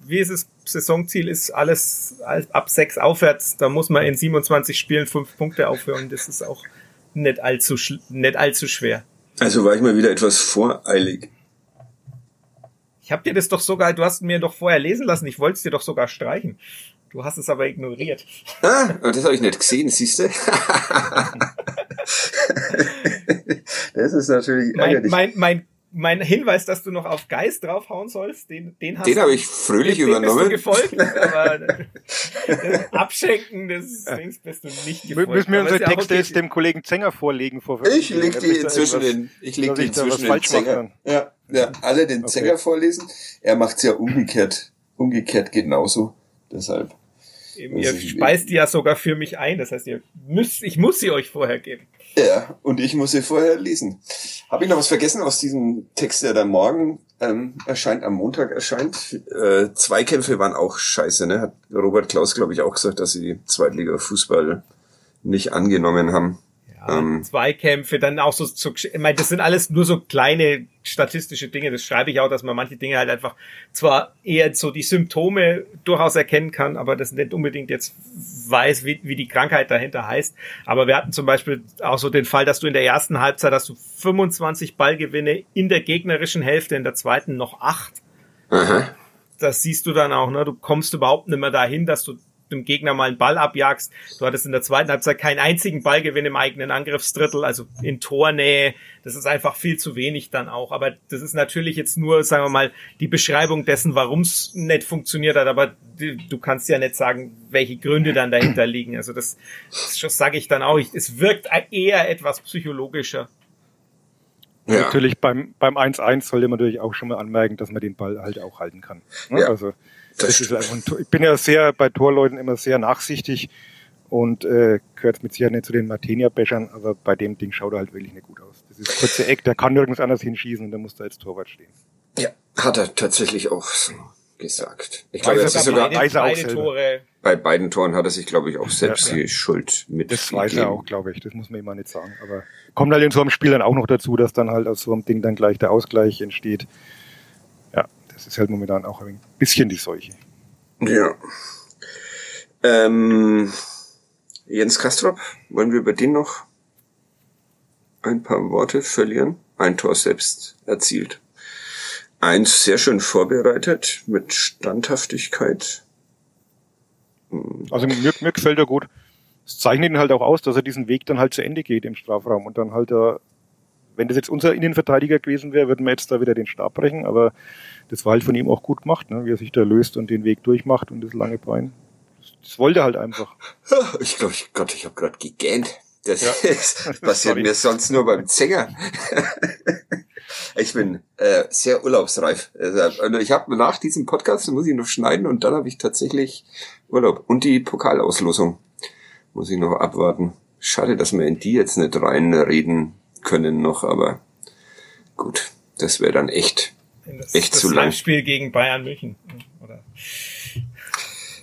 wie ist es, Saisonziel ist alles ab sechs aufwärts, da muss man in 27 Spielen fünf Punkte aufhören. Das ist auch nicht allzu, nicht allzu schwer. Also war ich mal wieder etwas voreilig. Ich habe dir das doch sogar, du hast mir doch vorher lesen lassen, ich wollte es dir doch sogar streichen. Du hast es aber ignoriert. Ah, das habe ich nicht gesehen, siehst du? das ist natürlich mein, mein, mein, mein Hinweis, dass du noch auf Geist draufhauen sollst, den, den hast Den habe ich fröhlich den, übernommen. Bist du gefolgt, aber das Abschenken des Dings bist du nicht gefolgt. Müssen wir unsere Texte jetzt dem Kollegen Zenger vorlegen vor Ich leg die inzwischen den, ich leg die inzwischen den Zenger. Ja, ja, alle den okay. Zenger vorlesen. Er macht's ja umgekehrt, umgekehrt genauso. Deshalb. Eben, ihr speist die ja sogar für mich ein. Das heißt, ihr müsst, ich muss sie euch vorher geben. Ja, und ich muss sie vorher lesen. Habe ich noch was vergessen aus diesem Text, der dann morgen ähm, erscheint, am Montag erscheint? Äh, Zweikämpfe waren auch scheiße, ne? Hat Robert Klaus, glaube ich, auch gesagt, dass sie Zweitliga-Fußball nicht angenommen haben ähm, Zweikämpfe, dann auch so, so, ich meine, das sind alles nur so kleine statistische Dinge. Das schreibe ich auch, dass man manche Dinge halt einfach zwar eher so die Symptome durchaus erkennen kann, aber das nicht unbedingt jetzt weiß, wie, wie die Krankheit dahinter heißt. Aber wir hatten zum Beispiel auch so den Fall, dass du in der ersten Halbzeit hast du 25 Ballgewinne in der gegnerischen Hälfte, in der zweiten noch acht. Aha. Das siehst du dann auch, ne? Du kommst überhaupt nicht mehr dahin, dass du dem Gegner mal einen Ball abjagst. Du hattest in der zweiten Halbzeit keinen einzigen Ballgewinn im eigenen Angriffsdrittel, also in Tornähe. Das ist einfach viel zu wenig dann auch. Aber das ist natürlich jetzt nur, sagen wir mal, die Beschreibung dessen, warum es nicht funktioniert hat. Aber du kannst ja nicht sagen, welche Gründe dann dahinter liegen. Also das, das sage ich dann auch. Es wirkt eher etwas psychologischer. Ja. Natürlich beim beim 1-1 sollte man natürlich auch schon mal anmerken, dass man den Ball halt auch halten kann. Ne? Ja. Also das ist einfach ich bin ja sehr bei Torleuten immer sehr nachsichtig und äh, gehört mit Sicherheit nicht zu den Martenia-Bechern, aber bei dem Ding schaut er halt wirklich nicht gut aus. Das ist kurze Eck, der kann nirgends anders hinschießen und der muss da als Torwart stehen. Ja, hat er tatsächlich auch so gesagt. Ich glaube, das ist sogar beide, beide Tore. Bei beiden Toren hat er sich, glaube ich, auch selbst ja, ja. die Schuld mit. Das weiß er auch, glaube ich. Das muss man immer nicht sagen. Aber kommt halt in so einem Spiel dann auch noch dazu, dass dann halt aus so einem Ding dann gleich der Ausgleich entsteht. Das ist halt momentan auch ein bisschen die Seuche. Ja. Ähm, Jens Kastrop, wollen wir über den noch ein paar Worte verlieren? Ein Tor selbst erzielt. Eins sehr schön vorbereitet, mit Standhaftigkeit. Also mir, mir gefällt er gut. Es zeichnet ihn halt auch aus, dass er diesen Weg dann halt zu Ende geht im Strafraum und dann halt er wenn das jetzt unser Innenverteidiger gewesen wäre, würden wir jetzt da wieder den Stab brechen, aber das war halt von ihm auch gut gemacht, ne? wie er sich da löst und den Weg durchmacht und das lange Bein. Das, das wollte er halt einfach. Ich glaube, ich, Gott, ich habe gerade gegähnt. Das, ja. das passiert mir sonst nur beim Zänger. ich bin äh, sehr urlaubsreif. Also ich habe nach diesem Podcast muss ich noch schneiden und dann habe ich tatsächlich Urlaub und die Pokalauslosung muss ich noch abwarten. Schade, dass wir in die jetzt nicht reinreden können noch, aber gut, das wäre dann echt, das, echt das zu lang. Spiel gegen Bayern München, oder?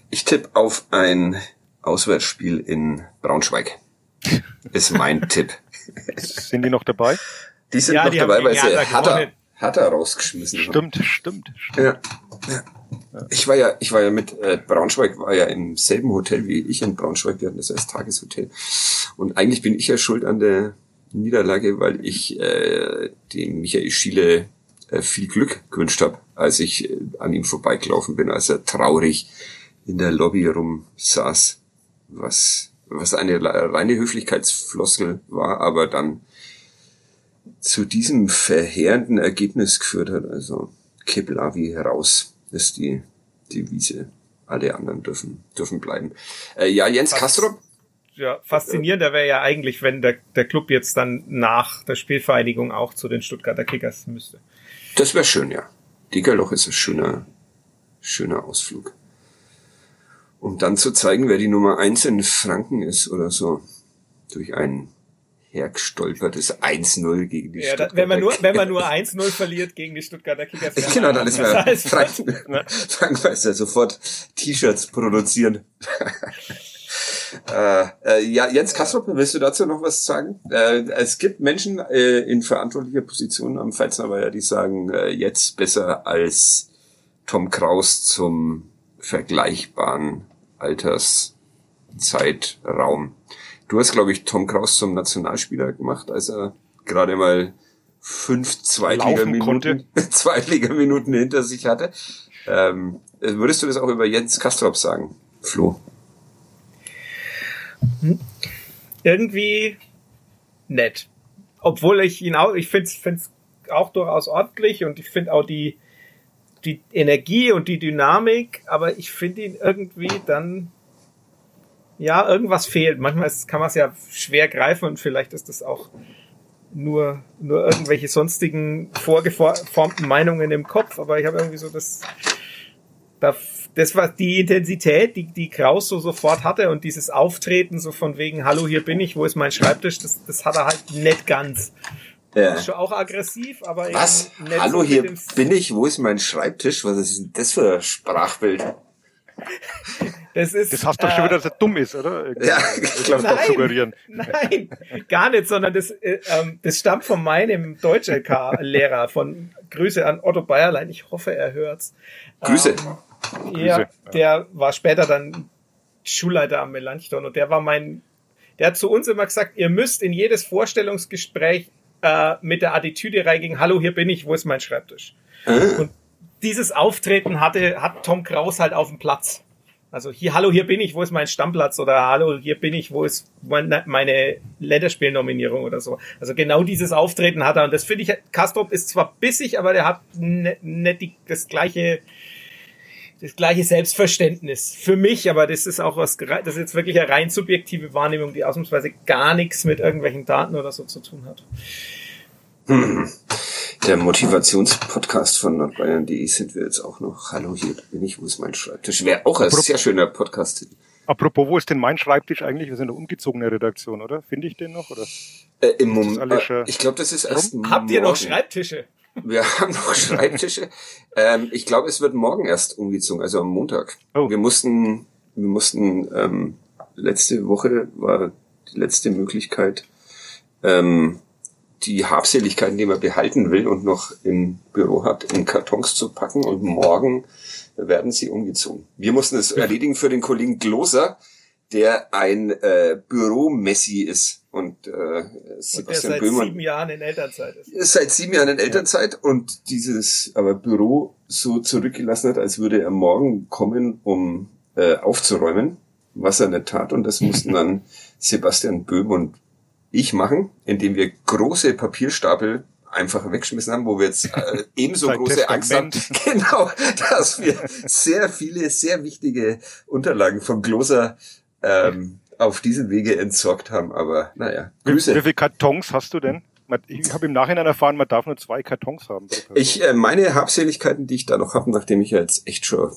Ich tippe auf ein Auswärtsspiel in Braunschweig. Ist mein Tipp. Sind die noch dabei? Die sind ja, noch die dabei, weil sie hat er, hat er rausgeschmissen Stimmt, haben. stimmt, stimmt. Ja. ja. Ich war ja, ich war ja mit äh, Braunschweig war ja im selben Hotel wie ich in Braunschweig. Wir hatten das als Tageshotel. Und eigentlich bin ich ja schuld an der Niederlage, weil ich äh, dem Michael Schiele äh, viel Glück gewünscht habe, als ich äh, an ihm vorbeigelaufen bin, als er traurig in der Lobby rumsaß, was, was eine reine Höflichkeitsfloskel war, aber dann zu diesem verheerenden Ergebnis geführt hat. Also Keblavi heraus ist die Devise. Alle anderen dürfen, dürfen bleiben. Äh, ja, Jens Kastrop ja, faszinierender wäre ja eigentlich, wenn der, der Club jetzt dann nach der Spielvereinigung auch zu den Stuttgarter Kickers müsste. Das wäre schön, ja. Diegerloch ist ein schöner, schöner Ausflug. Um dann zu zeigen, wer die Nummer eins in Franken ist oder so. Durch ein hergestolpertes 1-0 gegen die ja, Stuttgarter wenn man nur Wenn man nur 1-0 verliert gegen die Stuttgarter Kickers. Genau, dann ist man Franken, Franken weiß ja sofort T-Shirts produzieren. Äh, äh, ja, Jens Kastrop, willst du dazu noch was sagen? Äh, es gibt Menschen äh, in verantwortlicher Position am Pfalznerweiher, die sagen, äh, jetzt besser als Tom Kraus zum vergleichbaren Alterszeitraum. Du hast, glaube ich, Tom Kraus zum Nationalspieler gemacht, als er gerade mal fünf Zweitligaminuten, Zweitligaminuten hinter sich hatte. Ähm, würdest du das auch über Jens Kastrop sagen, Flo? Hm? Irgendwie nett. Obwohl ich ihn auch, ich finde es auch durchaus ordentlich und ich finde auch die, die Energie und die Dynamik, aber ich finde ihn irgendwie dann, ja, irgendwas fehlt. Manchmal ist, kann man es ja schwer greifen und vielleicht ist das auch nur, nur irgendwelche sonstigen vorgeformten Meinungen im Kopf, aber ich habe irgendwie so das, das war die Intensität, die, die Kraus so sofort hatte und dieses Auftreten so von wegen, hallo, hier bin ich, wo ist mein Schreibtisch, das, das hat er halt nicht ganz. Ja. Ist schon auch aggressiv, aber Was? Hallo, so hier bin ich, wo ist mein Schreibtisch? Was ist denn das für ein Sprachbild? Das ist. Das heißt doch schon wieder, dass er dumm ist, oder? Irgendwie ja, ich glaube, das suggerieren. Nein, gar nicht, sondern das, äh, ähm, das stammt von meinem Deutsch-LK-Lehrer, von Grüße an Otto Bayerlein. Ich hoffe, er hört's. Grüße. Ähm, ja, Grüße. der war später dann Schulleiter am Melanchthon und der war mein, der hat zu uns immer gesagt, ihr müsst in jedes Vorstellungsgespräch äh, mit der Attitüde reingehen, hallo, hier bin ich, wo ist mein Schreibtisch? Äh? Und dieses Auftreten hatte, hat Tom Kraus halt auf dem Platz. Also hier, hallo, hier bin ich, wo ist mein Stammplatz? Oder hallo, hier bin ich, wo ist meine Länderspielnominierung oder so. Also genau dieses Auftreten hat er. Und das finde ich, Kastrop ist zwar bissig, aber der hat nicht ne, das gleiche, das gleiche Selbstverständnis für mich, aber das ist auch was, das ist jetzt wirklich eine rein subjektive Wahrnehmung, die ausnahmsweise gar nichts mit irgendwelchen Daten oder so zu tun hat. Hm. Der Motivationspodcast von nordbayern.de sind wir jetzt auch noch. Hallo, hier bin ich, wo ist mein Schreibtisch? Wäre auch ein Apropos, sehr schöner Podcast. Apropos, wo ist denn mein Schreibtisch eigentlich? Wir sind eine umgezogene Redaktion, oder? Finde ich den noch? Oder? Äh, Im Moment. Äh, ich glaube, das ist erst Habt morgen. ihr noch Schreibtische? Wir haben noch Schreibtische. ähm, ich glaube, es wird morgen erst umgezogen, also am Montag. Oh. Wir mussten, wir mussten, ähm, letzte Woche war die letzte Möglichkeit, ähm, die Habseligkeiten, die man behalten will und noch im Büro hat, in Kartons zu packen und morgen werden sie umgezogen. Wir mussten es erledigen für den Kollegen Gloser, der ein äh, Büro-Messi ist und äh, Sebastian und der seit sieben Jahren in Elternzeit ist. Seit sieben Jahren in Elternzeit und dieses aber Büro so zurückgelassen hat, als würde er morgen kommen, um äh, aufzuräumen, was er nicht tat. Und das mussten dann Sebastian Böhm und ich machen, indem wir große Papierstapel einfach weggeschmissen haben, wo wir jetzt äh, ebenso große Angst haben, genau, dass wir sehr viele, sehr wichtige Unterlagen vom Gloser ähm, auf diesem Wege entsorgt haben. Aber naja, Grüße. Wie, wie viele Kartons hast du denn? Ich habe im Nachhinein erfahren, man darf nur zwei Kartons haben. Ich äh, meine Habseligkeiten, die ich da noch habe, nachdem ich ja jetzt echt schon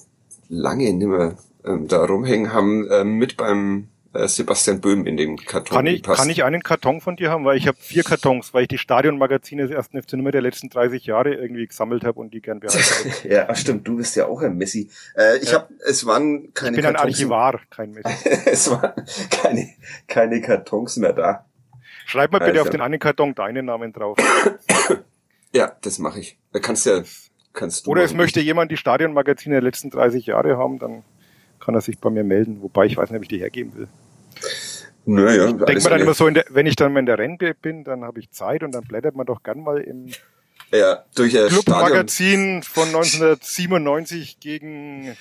lange nimmer ähm, da rumhängen, haben äh, mit beim äh, Sebastian Böhm in dem Karton kann ich, passt. Kann ich einen Karton von dir haben? Weil ich habe vier Kartons, weil ich die Stadionmagazine des ersten FC Nummer der letzten 30 Jahre irgendwie gesammelt habe und die gern behalten Ja, stimmt, du bist ja auch ein Messi. Äh, ich ja. habe, es waren keine Ich bin Kartons ein Archivar, kein Messi. es waren keine, keine Kartons mehr da. Schreib mal bitte also. auf den einen Karton deinen Namen drauf. ja, das mache ich. Da kannst ja, kannst du. Oder es möchte jemand die Stadionmagazine der letzten 30 Jahre haben, dann kann er sich bei mir melden, wobei ich weiß nicht, ob ich die hergeben will. Naja, ich denke mir dann immer so, der, wenn ich dann mal in der Rente bin, dann habe ich Zeit und dann blättert man doch gern mal im ja, durch Clubmagazin von 1997 gegen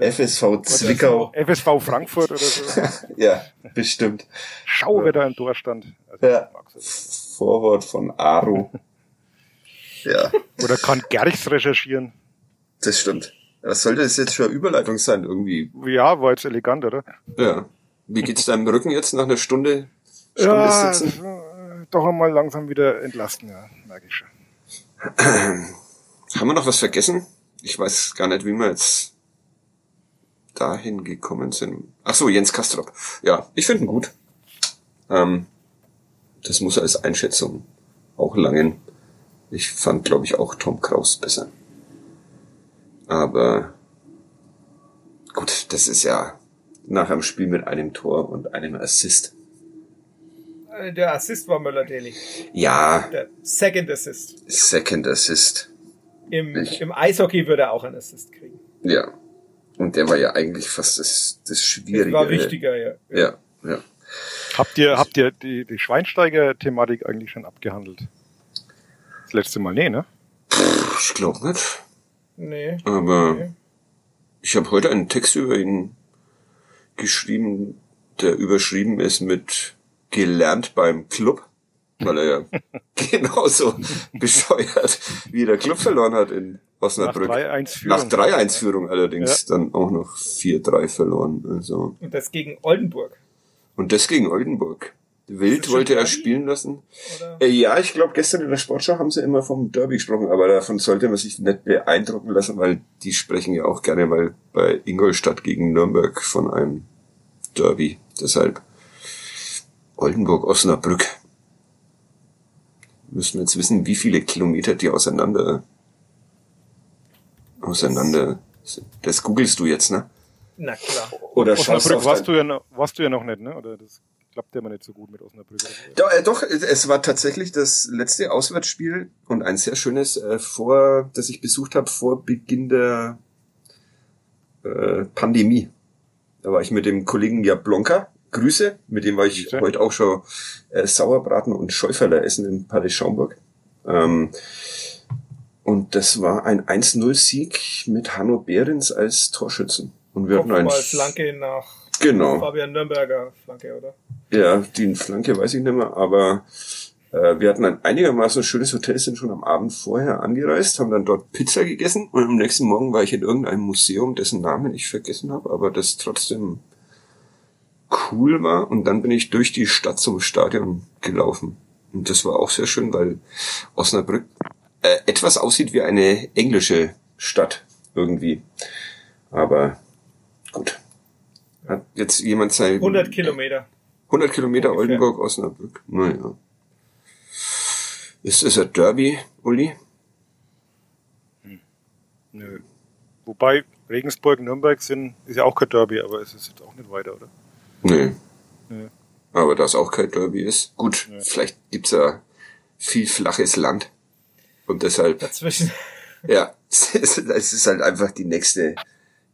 äh, FSV Zwickau. FSV Frankfurt oder so. ja, bestimmt. Schau, wer da im Tor stand. Also, ja. Vorwort von Aru. ja. Oder kann Gerchs recherchieren. Das stimmt. Was sollte das jetzt für eine Überleitung sein irgendwie? Ja, war jetzt elegant, oder? Ja. Wie geht's deinem Rücken jetzt nach einer Stunde, Stunde ja, sitzen? Doch einmal langsam wieder entlasten, ja, merke ich schon. Haben wir noch was vergessen? Ich weiß gar nicht, wie wir jetzt dahin gekommen sind. Ach so, Jens Kastrop. Ja, ich finde ihn gut. Ähm, das muss als Einschätzung auch langen. Ich fand, glaube ich, auch Tom Kraus besser. Aber gut, das ist ja nach einem Spiel mit einem Tor und einem Assist. Äh, der Assist war Möller-Daly. Ja. Der Second Assist. Second Assist. Im, Im Eishockey würde er auch einen Assist kriegen. Ja. Und der war ja eigentlich fast das, das Schwierige. Das war wichtiger, ja. Ja, ja. Habt ihr, habt ihr die, die Schweinsteiger-Thematik eigentlich schon abgehandelt? Das letzte Mal, nee, ne? Pff, ich glaube nicht. Nee. Aber nee. ich habe heute einen Text über ihn geschrieben, der überschrieben ist mit gelernt beim Club. weil er ja genauso bescheuert wie der Club verloren hat in Osnabrück. Nach 3-1-Führung. Nach 3-1-Führung allerdings ja. dann auch noch 4-3 verloren. Also. Und das gegen Oldenburg. Und das gegen Oldenburg. Wild wollte er spielen lassen. Äh, ja, ich glaube, gestern in der Sportschau haben sie immer vom Derby gesprochen, aber davon sollte man sich nicht beeindrucken lassen, weil die sprechen ja auch gerne mal bei Ingolstadt gegen Nürnberg von einem Derby. Deshalb Oldenburg-Osnabrück. Müssen wir jetzt wissen, wie viele Kilometer die auseinander auseinander sind. Das googelst du jetzt, ne? Na klar. Oder Osnabrück warst du, ja noch, warst du ja noch nicht, ne? Oder das klappt ja immer nicht so gut mit Osnabrück. Doch, äh, doch, es war tatsächlich das letzte Auswärtsspiel und ein sehr schönes äh, vor, das ich besucht habe vor Beginn der äh, Pandemie. Da war ich mit dem Kollegen Jablonka. Grüße, mit dem war ich ja. heute auch schon äh, Sauerbraten und Schäuferler essen in Palais Schaumburg. Ähm, und das war ein 1-0-Sieg mit Hanno Behrens als Torschützen. Und wir hatten ein Flanke nach genau. Fabian Nürnberger Flanke, oder? Ja, die Flanke weiß ich nicht mehr, aber wir hatten ein einigermaßen schönes Hotel, sind schon am Abend vorher angereist, haben dann dort Pizza gegessen und am nächsten Morgen war ich in irgendeinem Museum, dessen Namen ich vergessen habe, aber das trotzdem cool war. Und dann bin ich durch die Stadt zum Stadion gelaufen. Und das war auch sehr schön, weil Osnabrück äh, etwas aussieht wie eine englische Stadt irgendwie. Aber gut. Hat jetzt jemand sein... 100 Kilometer. 100 Kilometer Ungefähr. Oldenburg, Osnabrück. Naja. Ist es ein Derby, Uli? Hm. Nö. Wobei Regensburg, Nürnberg sind, ist ja auch kein Derby, aber es ist jetzt auch nicht weiter, oder? Nee. nee. Aber da es auch kein Derby ist, gut, nee. vielleicht gibt's ja viel flaches Land. Und deshalb. Dazwischen. Ja, es ist halt einfach die nächste,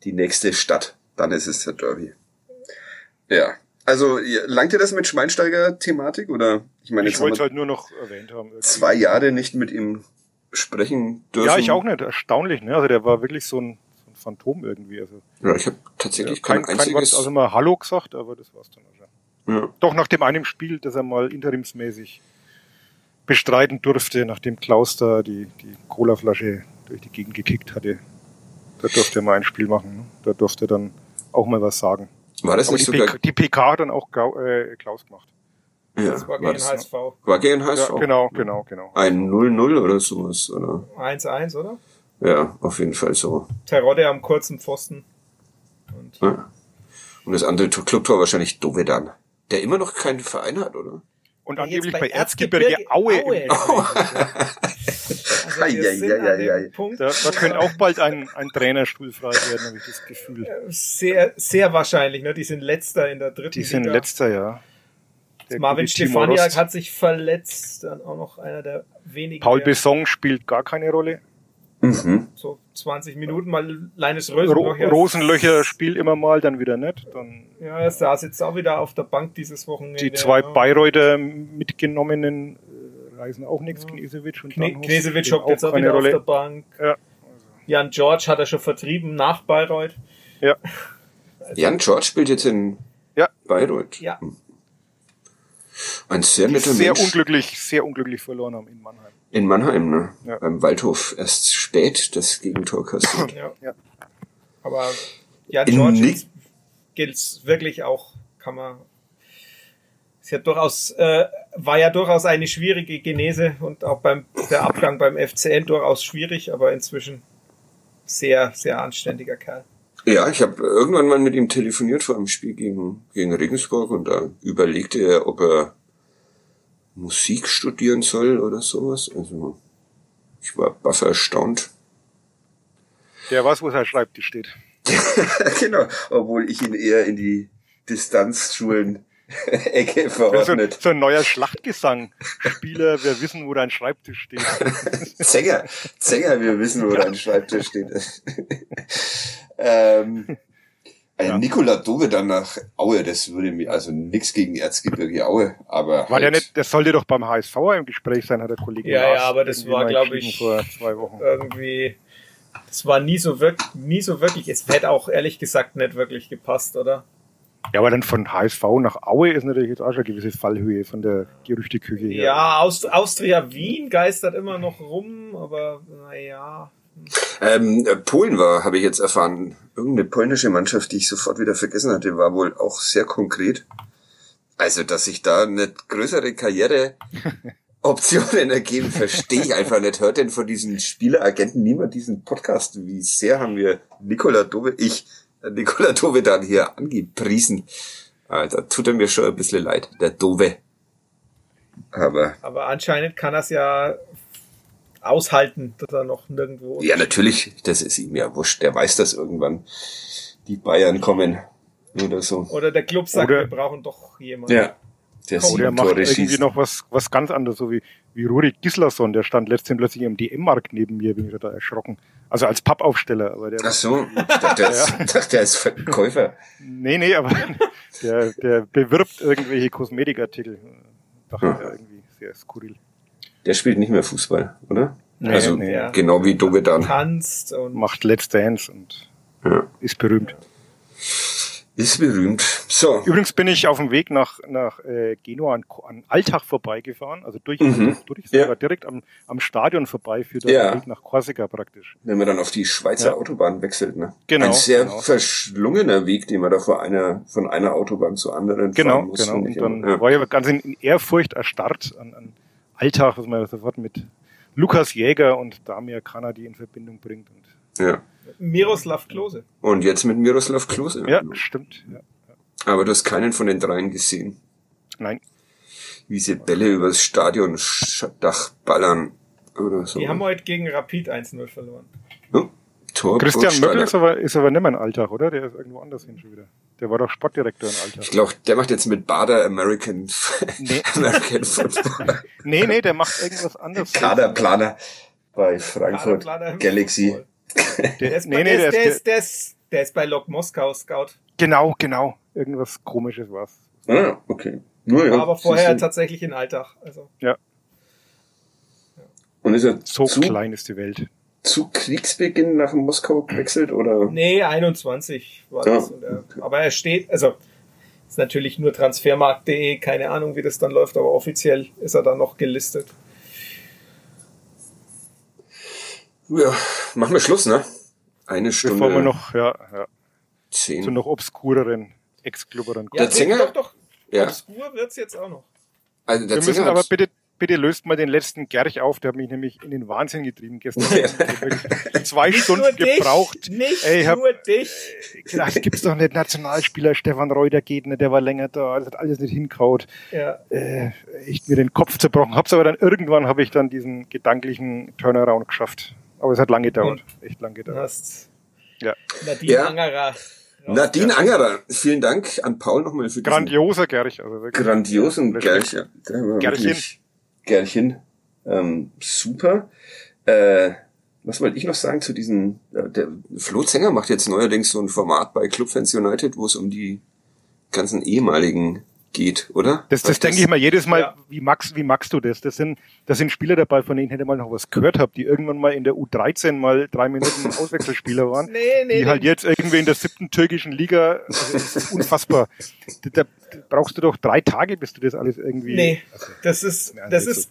die nächste Stadt. Dann ist es der Derby. Ja. Also langt dir das mit Schweinsteiger-Thematik oder ich meine, ich wollte halt nur noch erwähnt haben. Irgendwie. Zwei Jahre nicht mit ihm sprechen dürfen. Ja, ich auch nicht. Erstaunlich, ne? Also der war wirklich so ein, so ein Phantom irgendwie. Also ja, ich habe tatsächlich ja, kein, kein einziges. Kein Wort, also mal Hallo gesagt, aber das war's dann auch Ja. Doch nach dem einen Spiel, das er mal interimsmäßig bestreiten durfte, nachdem Klaus da die die Colaflasche durch die Gegend gekickt hatte. Da durfte er mal ein Spiel machen. Ne? Da durfte er dann auch mal was sagen. War das Aber nicht die sogar... PK, die PK hat dann auch äh, Klaus gemacht. Ja, das war, war gegen HSV. War gegen HSV? Ja, genau, genau, genau. Ein 0-0 oder sowas, oder? 1-1, oder? Ja, auf jeden Fall so. Terodde am kurzen Pfosten. Und, ja. Und das andere Clubtor wahrscheinlich Dovedan, der immer noch keinen Verein hat, oder? Und angeblich bei, bei Erzgebirge, Aue. Aue. Oh. Also ja, ja, ja, ja. Da, da könnte auch bald ein, ein Trainerstuhl frei werden, habe ich das Gefühl. Sehr, sehr wahrscheinlich. Ne? Die sind letzter in der dritten Die sind Liga. letzter, ja. Der Marvin Stefaniak hat sich verletzt, dann auch noch einer der wenigen. Paul Besson spielt gar keine Rolle. Mhm. So 20 Minuten mal Leines Rosenlöcher. Rosenlöcher spielt immer mal, dann wieder nicht. Dann ja, er saß jetzt auch wieder auf der Bank dieses Wochenende. Die zwei ja. Bayreuther mitgenommenen äh, reisen auch nichts, ja. Knesewitsch und Kne Knesewitsch hockt jetzt auch wieder Rolle. auf der Bank. Ja. Jan George hat er schon vertrieben nach Bayreuth. Ja. Also Jan George spielt jetzt in ja. Bayreuth. Ja. Ein sehr netter sehr Mensch. Sehr unglücklich, sehr unglücklich verloren haben in Mannheim. In Mannheim, ne? Ja. Beim Waldhof erst spät das Gegentor kassiert. ja. ja. Aber ja, George gilt wirklich auch, kann man. Es hat durchaus, äh, war ja durchaus eine schwierige Genese und auch beim der Abgang beim FCN durchaus schwierig, aber inzwischen sehr, sehr anständiger Kerl. Ja, ich habe irgendwann mal mit ihm telefoniert vor einem Spiel gegen, gegen Regensburg und da überlegte er, ob er Musik studieren soll oder sowas. Also ich war baff erstaunt. Der weiß, wo sein Schreibtisch steht. genau, obwohl ich ihn eher in die Distanzschulen Ecke verordnet. So, so, ein neuer Schlachtgesang. Spieler, wir wissen, wo dein Schreibtisch steht. Zänger, Zänger, wir wissen, wo dein Schreibtisch steht. ähm, ja. Nikola Dove dann nach Aue, das würde mir, also nix gegen Erzgebirge Aue, aber. War halt der nicht, das sollte doch beim HSV im Gespräch sein, hat der Kollege Ja, Lars ja, aber das war, glaube ich, vor zwei Wochen. irgendwie, das war nie so wirklich, nie so wirklich, es hätte auch ehrlich gesagt nicht wirklich gepasst, oder? Ja, aber dann von HSV nach Aue ist natürlich jetzt auch schon eine gewisse Fallhöhe von der Gerüchteküche her. Ja, Aust Austria Wien geistert immer noch rum, aber naja. Ähm, Polen war, habe ich jetzt erfahren. Irgendeine polnische Mannschaft, die ich sofort wieder vergessen hatte, war wohl auch sehr konkret. Also, dass sich da eine größere Karriere Optionen ergeben, verstehe ich einfach nicht. Hört denn von diesen Spieleragenten niemand diesen Podcast? Wie sehr haben wir Nikola Dove, ich, Nikola Dove dann hier angepriesen? Alter, tut er mir schon ein bisschen leid, der Dove. Aber. Aber anscheinend kann es ja aushalten, dass er noch nirgendwo. Ja, natürlich, das ist ihm ja wurscht. Der weiß, dass irgendwann die Bayern kommen oder so. Oder der Club sagt, oder, wir brauchen doch jemanden. Ja. Der, Komm, der macht Tore irgendwie schießt. noch was, was ganz anderes, so wie, wie Rurik Gislason, der stand letztens plötzlich im DM-Markt neben mir, bin ich da erschrocken. Also als Pappaufsteller. Aber der Ach so, ich dachte, der, ist, ja. dachte, der ist Verkäufer. Nee, nee, aber der, der bewirbt irgendwelche Kosmetikartikel. Dachte hm. ja irgendwie sehr skurril. Der spielt nicht mehr Fußball, oder? Nee, also nee. genau wie Dogedan. Tanzt und macht Let's Dance und ja. ist berühmt. Ist berühmt. So. Übrigens bin ich auf dem Weg nach, nach äh, Genua an, an Alltag vorbeigefahren, also durch, mhm. durch ja. direkt am, am Stadion vorbei für den ja. Weg nach Korsika praktisch. Wenn man dann auf die Schweizer ja. Autobahn wechselt, ne? Genau. Ein sehr genau. verschlungener Weg, den man da von einer, von einer Autobahn zur anderen genau, fahren muss. Genau, Und dann ja. war ich ganz in, in Ehrfurcht erstarrt an, an Alltag, was man sofort mit Lukas Jäger und Damir Kanadi in Verbindung bringt. Und ja. Miroslav Klose. Und jetzt mit Miroslav Klose. Ja, stimmt. Ja. Aber du hast keinen von den dreien gesehen. Nein. Wie sie Bälle übers Stadiondach ballern oder so. Die haben heute gegen Rapid 1-0 verloren. Oh, Tor Christian Möckel ist aber, ist aber nicht mehr in Alltag, oder? Der ist irgendwo anders hin schon wieder. Der war doch Sportdirektor in Alltag. Ich glaube, der macht jetzt mit Bader American, nee. American Football. nee, nee, der macht irgendwas anderes. Kaderplaner bei Frankfurt Galaxy. Der ist, nee, nee, der, der, ist, der, ist, der ist bei Lok Moskau Scout. Genau, genau. Irgendwas komisches war's. Ah, okay. Nur, ja, aber vorher tatsächlich in Alltag. Also. Ja. Und ist er so zu, klein ist die Welt. Zu Kriegsbeginn nach Moskau gewechselt oder? Nee, 21 war ja. das. Er, aber er steht, also ist natürlich nur transfermarkt.de, keine Ahnung, wie das dann läuft, aber offiziell ist er dann noch gelistet. Ja, machen wir Schluss, ne? Eine Stunde. Bevor wir noch, ja, ja. Zehn. Zu noch obskureren, exklubberen. Ja, der Zinger? Doch, doch. Ja. Obskur wird's jetzt auch noch. Also der wir müssen aber bitte, bitte löst mal den letzten Gerch auf, der hat mich nämlich in den Wahnsinn getrieben gestern. zwei nicht Stunden gebraucht. Nicht Ey, hab, nur dich. Gedacht, gibt's doch nicht Nationalspieler, Stefan Reuter geht nicht, der war länger da, das hat alles nicht hinkaut. Ja. Äh, echt mir den Kopf zerbrochen. Hab's aber dann irgendwann habe ich dann diesen gedanklichen Turnaround geschafft. Aber es hat lange gedauert. Und Echt lange gedauert. Hast ja. Nadine ja. Angerer. Nadine Angerer, vielen Dank an Paul nochmal für Grandioser Gerch. Also wirklich. Grandiosen Gerch, ja. Gerchen. Gerchen. Ähm, super. Äh, was wollte ich noch sagen zu diesen, äh, der Flo Zenger macht jetzt neuerdings so ein Format bei Clubfans United, wo es um die ganzen ehemaligen geht, oder? Das, das denke ich mal jedes Mal, ja. wie, magst, wie magst du das? Das sind, das sind Spieler dabei, von denen ich hätte mal noch was gehört habe, die irgendwann mal in der U13 mal drei Minuten Auswechselspieler waren. nee, nee, die halt jetzt irgendwie in der siebten türkischen Liga, also das ist unfassbar. Da, da, brauchst du doch drei Tage, bis du das alles irgendwie. Nee, also, das ist, das ist,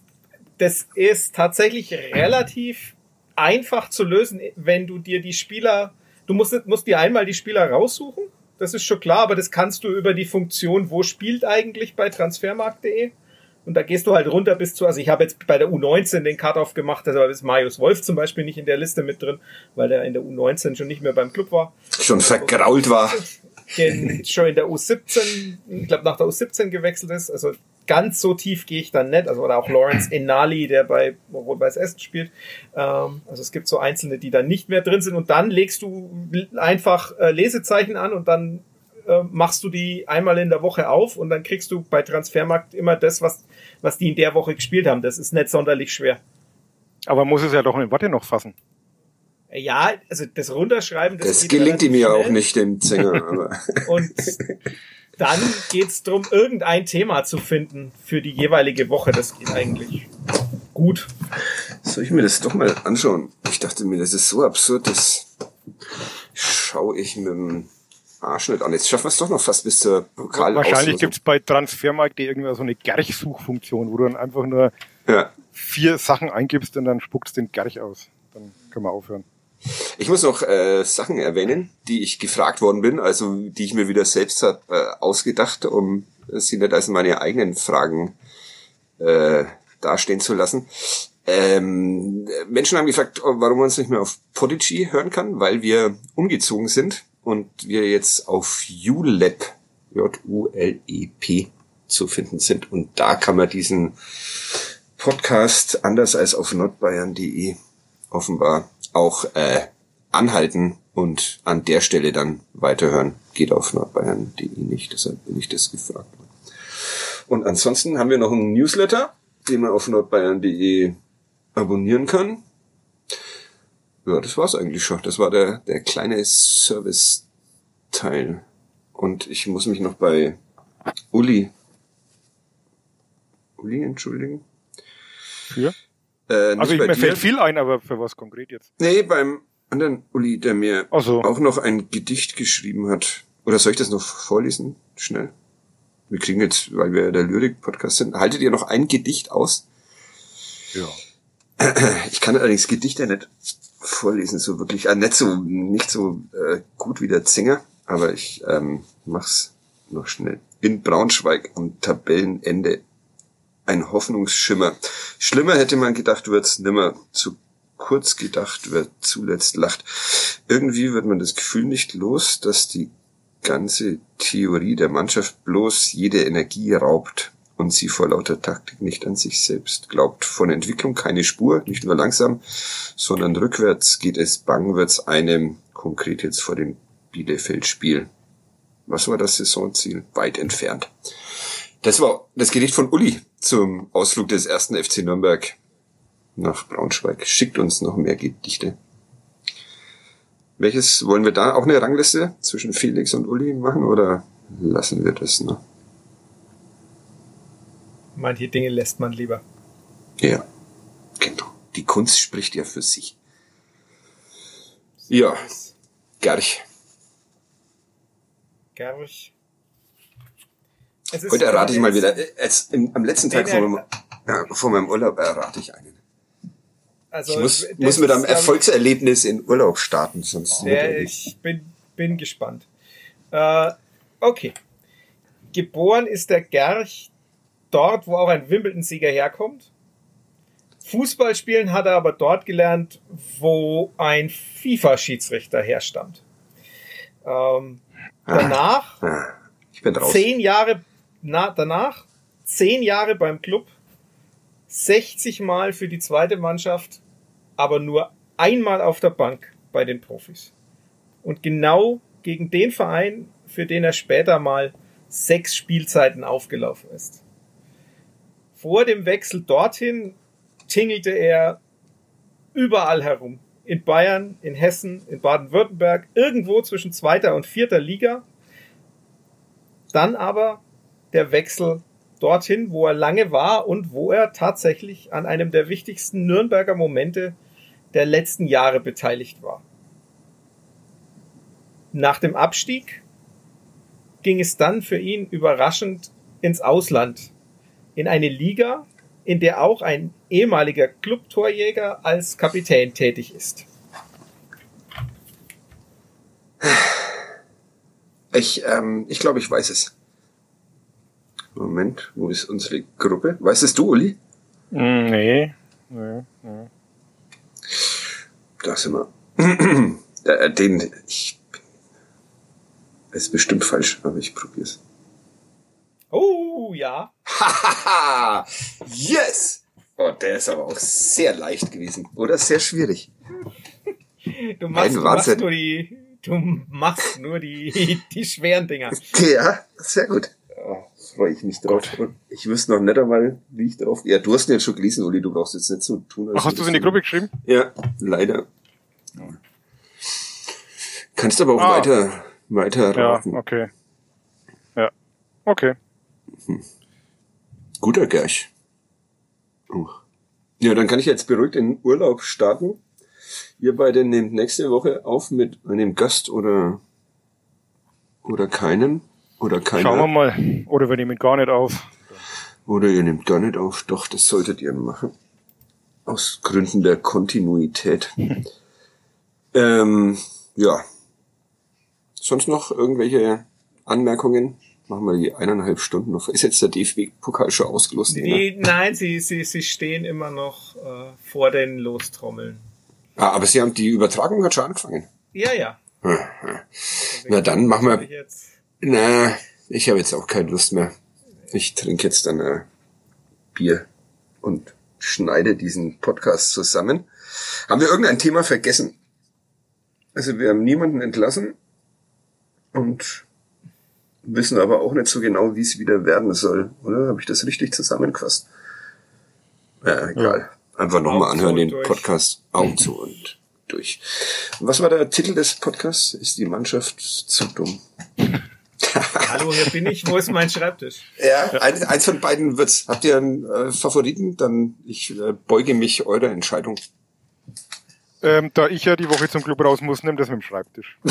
das ist tatsächlich relativ einfach zu lösen, wenn du dir die Spieler, du musst, musst dir einmal die Spieler raussuchen das ist schon klar, aber das kannst du über die Funktion, wo spielt eigentlich bei transfermarkt.de. Und da gehst du halt runter bis zu, also ich habe jetzt bei der U19 den Cut-Off gemacht, da ist Marius Wolf zum Beispiel nicht in der Liste mit drin, weil der in der U19 schon nicht mehr beim Club war. Schon vergrault war. schon in der U17, ich glaube nach der U17 gewechselt ist. Also ganz so tief gehe ich dann nicht. Also oder auch Lawrence Enali, der bei Rot-Weiß Essen spielt. Ähm, also es gibt so einzelne, die dann nicht mehr drin sind. Und dann legst du einfach äh, Lesezeichen an und dann äh, machst du die einmal in der Woche auf und dann kriegst du bei Transfermarkt immer das, was, was die in der Woche gespielt haben. Das ist nicht sonderlich schwer. Aber muss es ja doch in Worte noch fassen. Ja, also das Runterschreiben, das, das gelingt ihm ja auch nicht, dem Sänger. und dann geht's drum, irgendein Thema zu finden für die jeweilige Woche. Das geht eigentlich gut. Soll ich mir das doch mal anschauen? Ich dachte mir, das ist so absurd, das schaue ich mit dem Arschnitt an. Jetzt schaffen wir es doch noch fast bis zur Pokal Wahrscheinlich gibt's bei Transfermarkt irgendwann so eine Gerch-Suchfunktion, wo du dann einfach nur ja. vier Sachen eingibst und dann spuckst den Gerch aus. Dann können wir aufhören. Ich muss noch äh, Sachen erwähnen, die ich gefragt worden bin, also die ich mir wieder selbst hab, äh, ausgedacht, um sie nicht als meine eigenen Fragen äh, dastehen zu lassen. Ähm, Menschen haben gefragt, warum man uns nicht mehr auf Podigy hören kann, weil wir umgezogen sind und wir jetzt auf ULEP, J-U-L-E-P zu finden sind. Und da kann man diesen Podcast anders als auf nordbayern.de offenbar auch äh, anhalten und an der Stelle dann weiterhören. Geht auf nordbayern.de nicht, deshalb bin ich das gefragt. Und ansonsten haben wir noch einen Newsletter, den man auf nordbayern.de abonnieren kann. Ja, das war's eigentlich schon. Das war der, der kleine Service-Teil. Und ich muss mich noch bei Uli, Uli entschuldigen. Für? Äh, also ich, mir dir. fällt viel ein, aber für was konkret jetzt? Nee, beim anderen Uli, der mir so. auch noch ein Gedicht geschrieben hat. Oder soll ich das noch vorlesen? Schnell. Wir kriegen jetzt, weil wir der Lyrik-Podcast sind, haltet ihr noch ein Gedicht aus? Ja. Ich kann allerdings Gedichte nicht vorlesen, so wirklich, äh, nicht so, nicht so äh, gut wie der Zinger, aber ich ähm, mach's noch schnell. In Braunschweig am Tabellenende ein Hoffnungsschimmer. Schlimmer hätte man gedacht, wird's nimmer. Zu kurz gedacht, wer zuletzt lacht. Irgendwie wird man das Gefühl nicht los, dass die ganze Theorie der Mannschaft bloß jede Energie raubt und sie vor lauter Taktik nicht an sich selbst glaubt. Von Entwicklung keine Spur, nicht nur langsam, sondern rückwärts geht es bang, wird's einem, konkret jetzt vor dem Bielefeld-Spiel. Was war das Saisonziel? Weit entfernt. Das war das Gedicht von Uli zum Ausflug des ersten FC Nürnberg nach Braunschweig. Schickt uns noch mehr Gedichte. Welches wollen wir da auch eine Rangliste zwischen Felix und Uli machen oder lassen wir das noch? Manche Dinge lässt man lieber. Ja, genau. Die Kunst spricht ja für sich. Ja, Gerch. Gerch. Heute errate ich mal wieder. Jetzt, im, am letzten Tag vor meinem, ja, vor meinem Urlaub errate ich einen. Also, ich muss, muss mit einem Erfolgserlebnis in Urlaub starten, sonst. Ja, ich bin, bin gespannt. Äh, okay. Geboren ist der Gerch dort, wo auch ein Wimbledon-Sieger herkommt. Fußball spielen hat er aber dort gelernt, wo ein FIFA-Schiedsrichter herstammt. Ähm, ah. danach, ah, ich bin raus. zehn Jahre na, danach, zehn Jahre beim Club, 60 Mal für die zweite Mannschaft, aber nur einmal auf der Bank bei den Profis. Und genau gegen den Verein, für den er später mal sechs Spielzeiten aufgelaufen ist. Vor dem Wechsel dorthin tingelte er überall herum. In Bayern, in Hessen, in Baden-Württemberg, irgendwo zwischen zweiter und vierter Liga. Dann aber der Wechsel dorthin, wo er lange war und wo er tatsächlich an einem der wichtigsten Nürnberger Momente der letzten Jahre beteiligt war. Nach dem Abstieg ging es dann für ihn überraschend ins Ausland in eine Liga, in der auch ein ehemaliger Clubtorjäger als Kapitän tätig ist. Ich, ähm, ich glaube, ich weiß es. Moment, wo ist unsere Gruppe? Weißt es du, Uli? Mm, nee. nee, nee. Da sind wir. Äh, den, ich, ist bestimmt falsch, aber ich probier's. Oh, ja. yes! Oh, der ist aber auch sehr leicht gewesen. Oder sehr schwierig. Du machst, du machst nur die, du machst nur die, die schweren Dinger. Ja, sehr gut. Oh, freue ich mich drauf. Und ich wüsste noch nicht einmal, wie ich drauf. Ja, du hast ihn jetzt schon gelesen, Uli, du brauchst jetzt nicht so tun. Ach, hast du es in die Gruppe geschrieben? Ja, leider. Kannst aber auch ah. weiter, weiter raten. Ja, okay. Ja, okay. Hm. Guter Gerch. Oh. Ja, dann kann ich jetzt beruhigt in den Urlaub starten. Ihr beide nehmt nächste Woche auf mit einem Gast oder Oder keinen? Oder keiner? Schauen wir mal. Oder wir nehmen gar nicht auf. Oder ihr nehmt gar nicht auf. Doch, das solltet ihr machen. Aus Gründen der Kontinuität. ähm, ja. Sonst noch irgendwelche Anmerkungen? Machen wir die eineinhalb Stunden noch. Ist jetzt der DFB-Pokal schon ausgelost? Die, nein, sie, sie, sie stehen immer noch äh, vor den Lostrommeln. Ah, aber sie haben die Übertragung hat schon angefangen. Ja, ja. Na dann machen wir. Na, ich habe jetzt auch keine Lust mehr. Ich trinke jetzt dann äh, Bier und schneide diesen Podcast zusammen. Haben wir irgendein Thema vergessen? Also wir haben niemanden entlassen und wissen aber auch nicht so genau, wie es wieder werden soll, oder? Habe ich das richtig zusammengefasst? Ja, egal. Einfach nochmal anhören, den durch. Podcast Augen zu und durch. Was war der Titel des Podcasts? Ist die Mannschaft zu dumm? Hallo, hier bin ich. Wo ist mein Schreibtisch? Ja, ein, eins von beiden wird's. Habt ihr einen äh, Favoriten? Dann ich äh, beuge mich eurer Entscheidung. Ähm, da ich ja die Woche zum Club raus muss, nimm das mit dem Schreibtisch.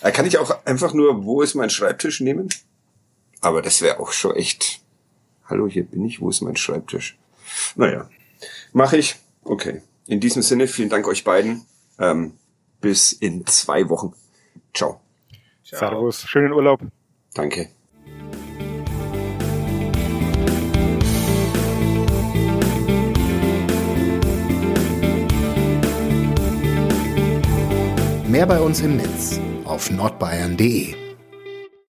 Äh, kann ich auch einfach nur, wo ist mein Schreibtisch nehmen? Aber das wäre auch schon echt. Hallo, hier bin ich, wo ist mein Schreibtisch? Naja, mache ich. Okay. In diesem Sinne, vielen Dank euch beiden. Ähm, bis in zwei Wochen. Ciao. Ciao. Servus. Schönen Urlaub. Danke. Mehr bei uns im Netz auf nordbayern.de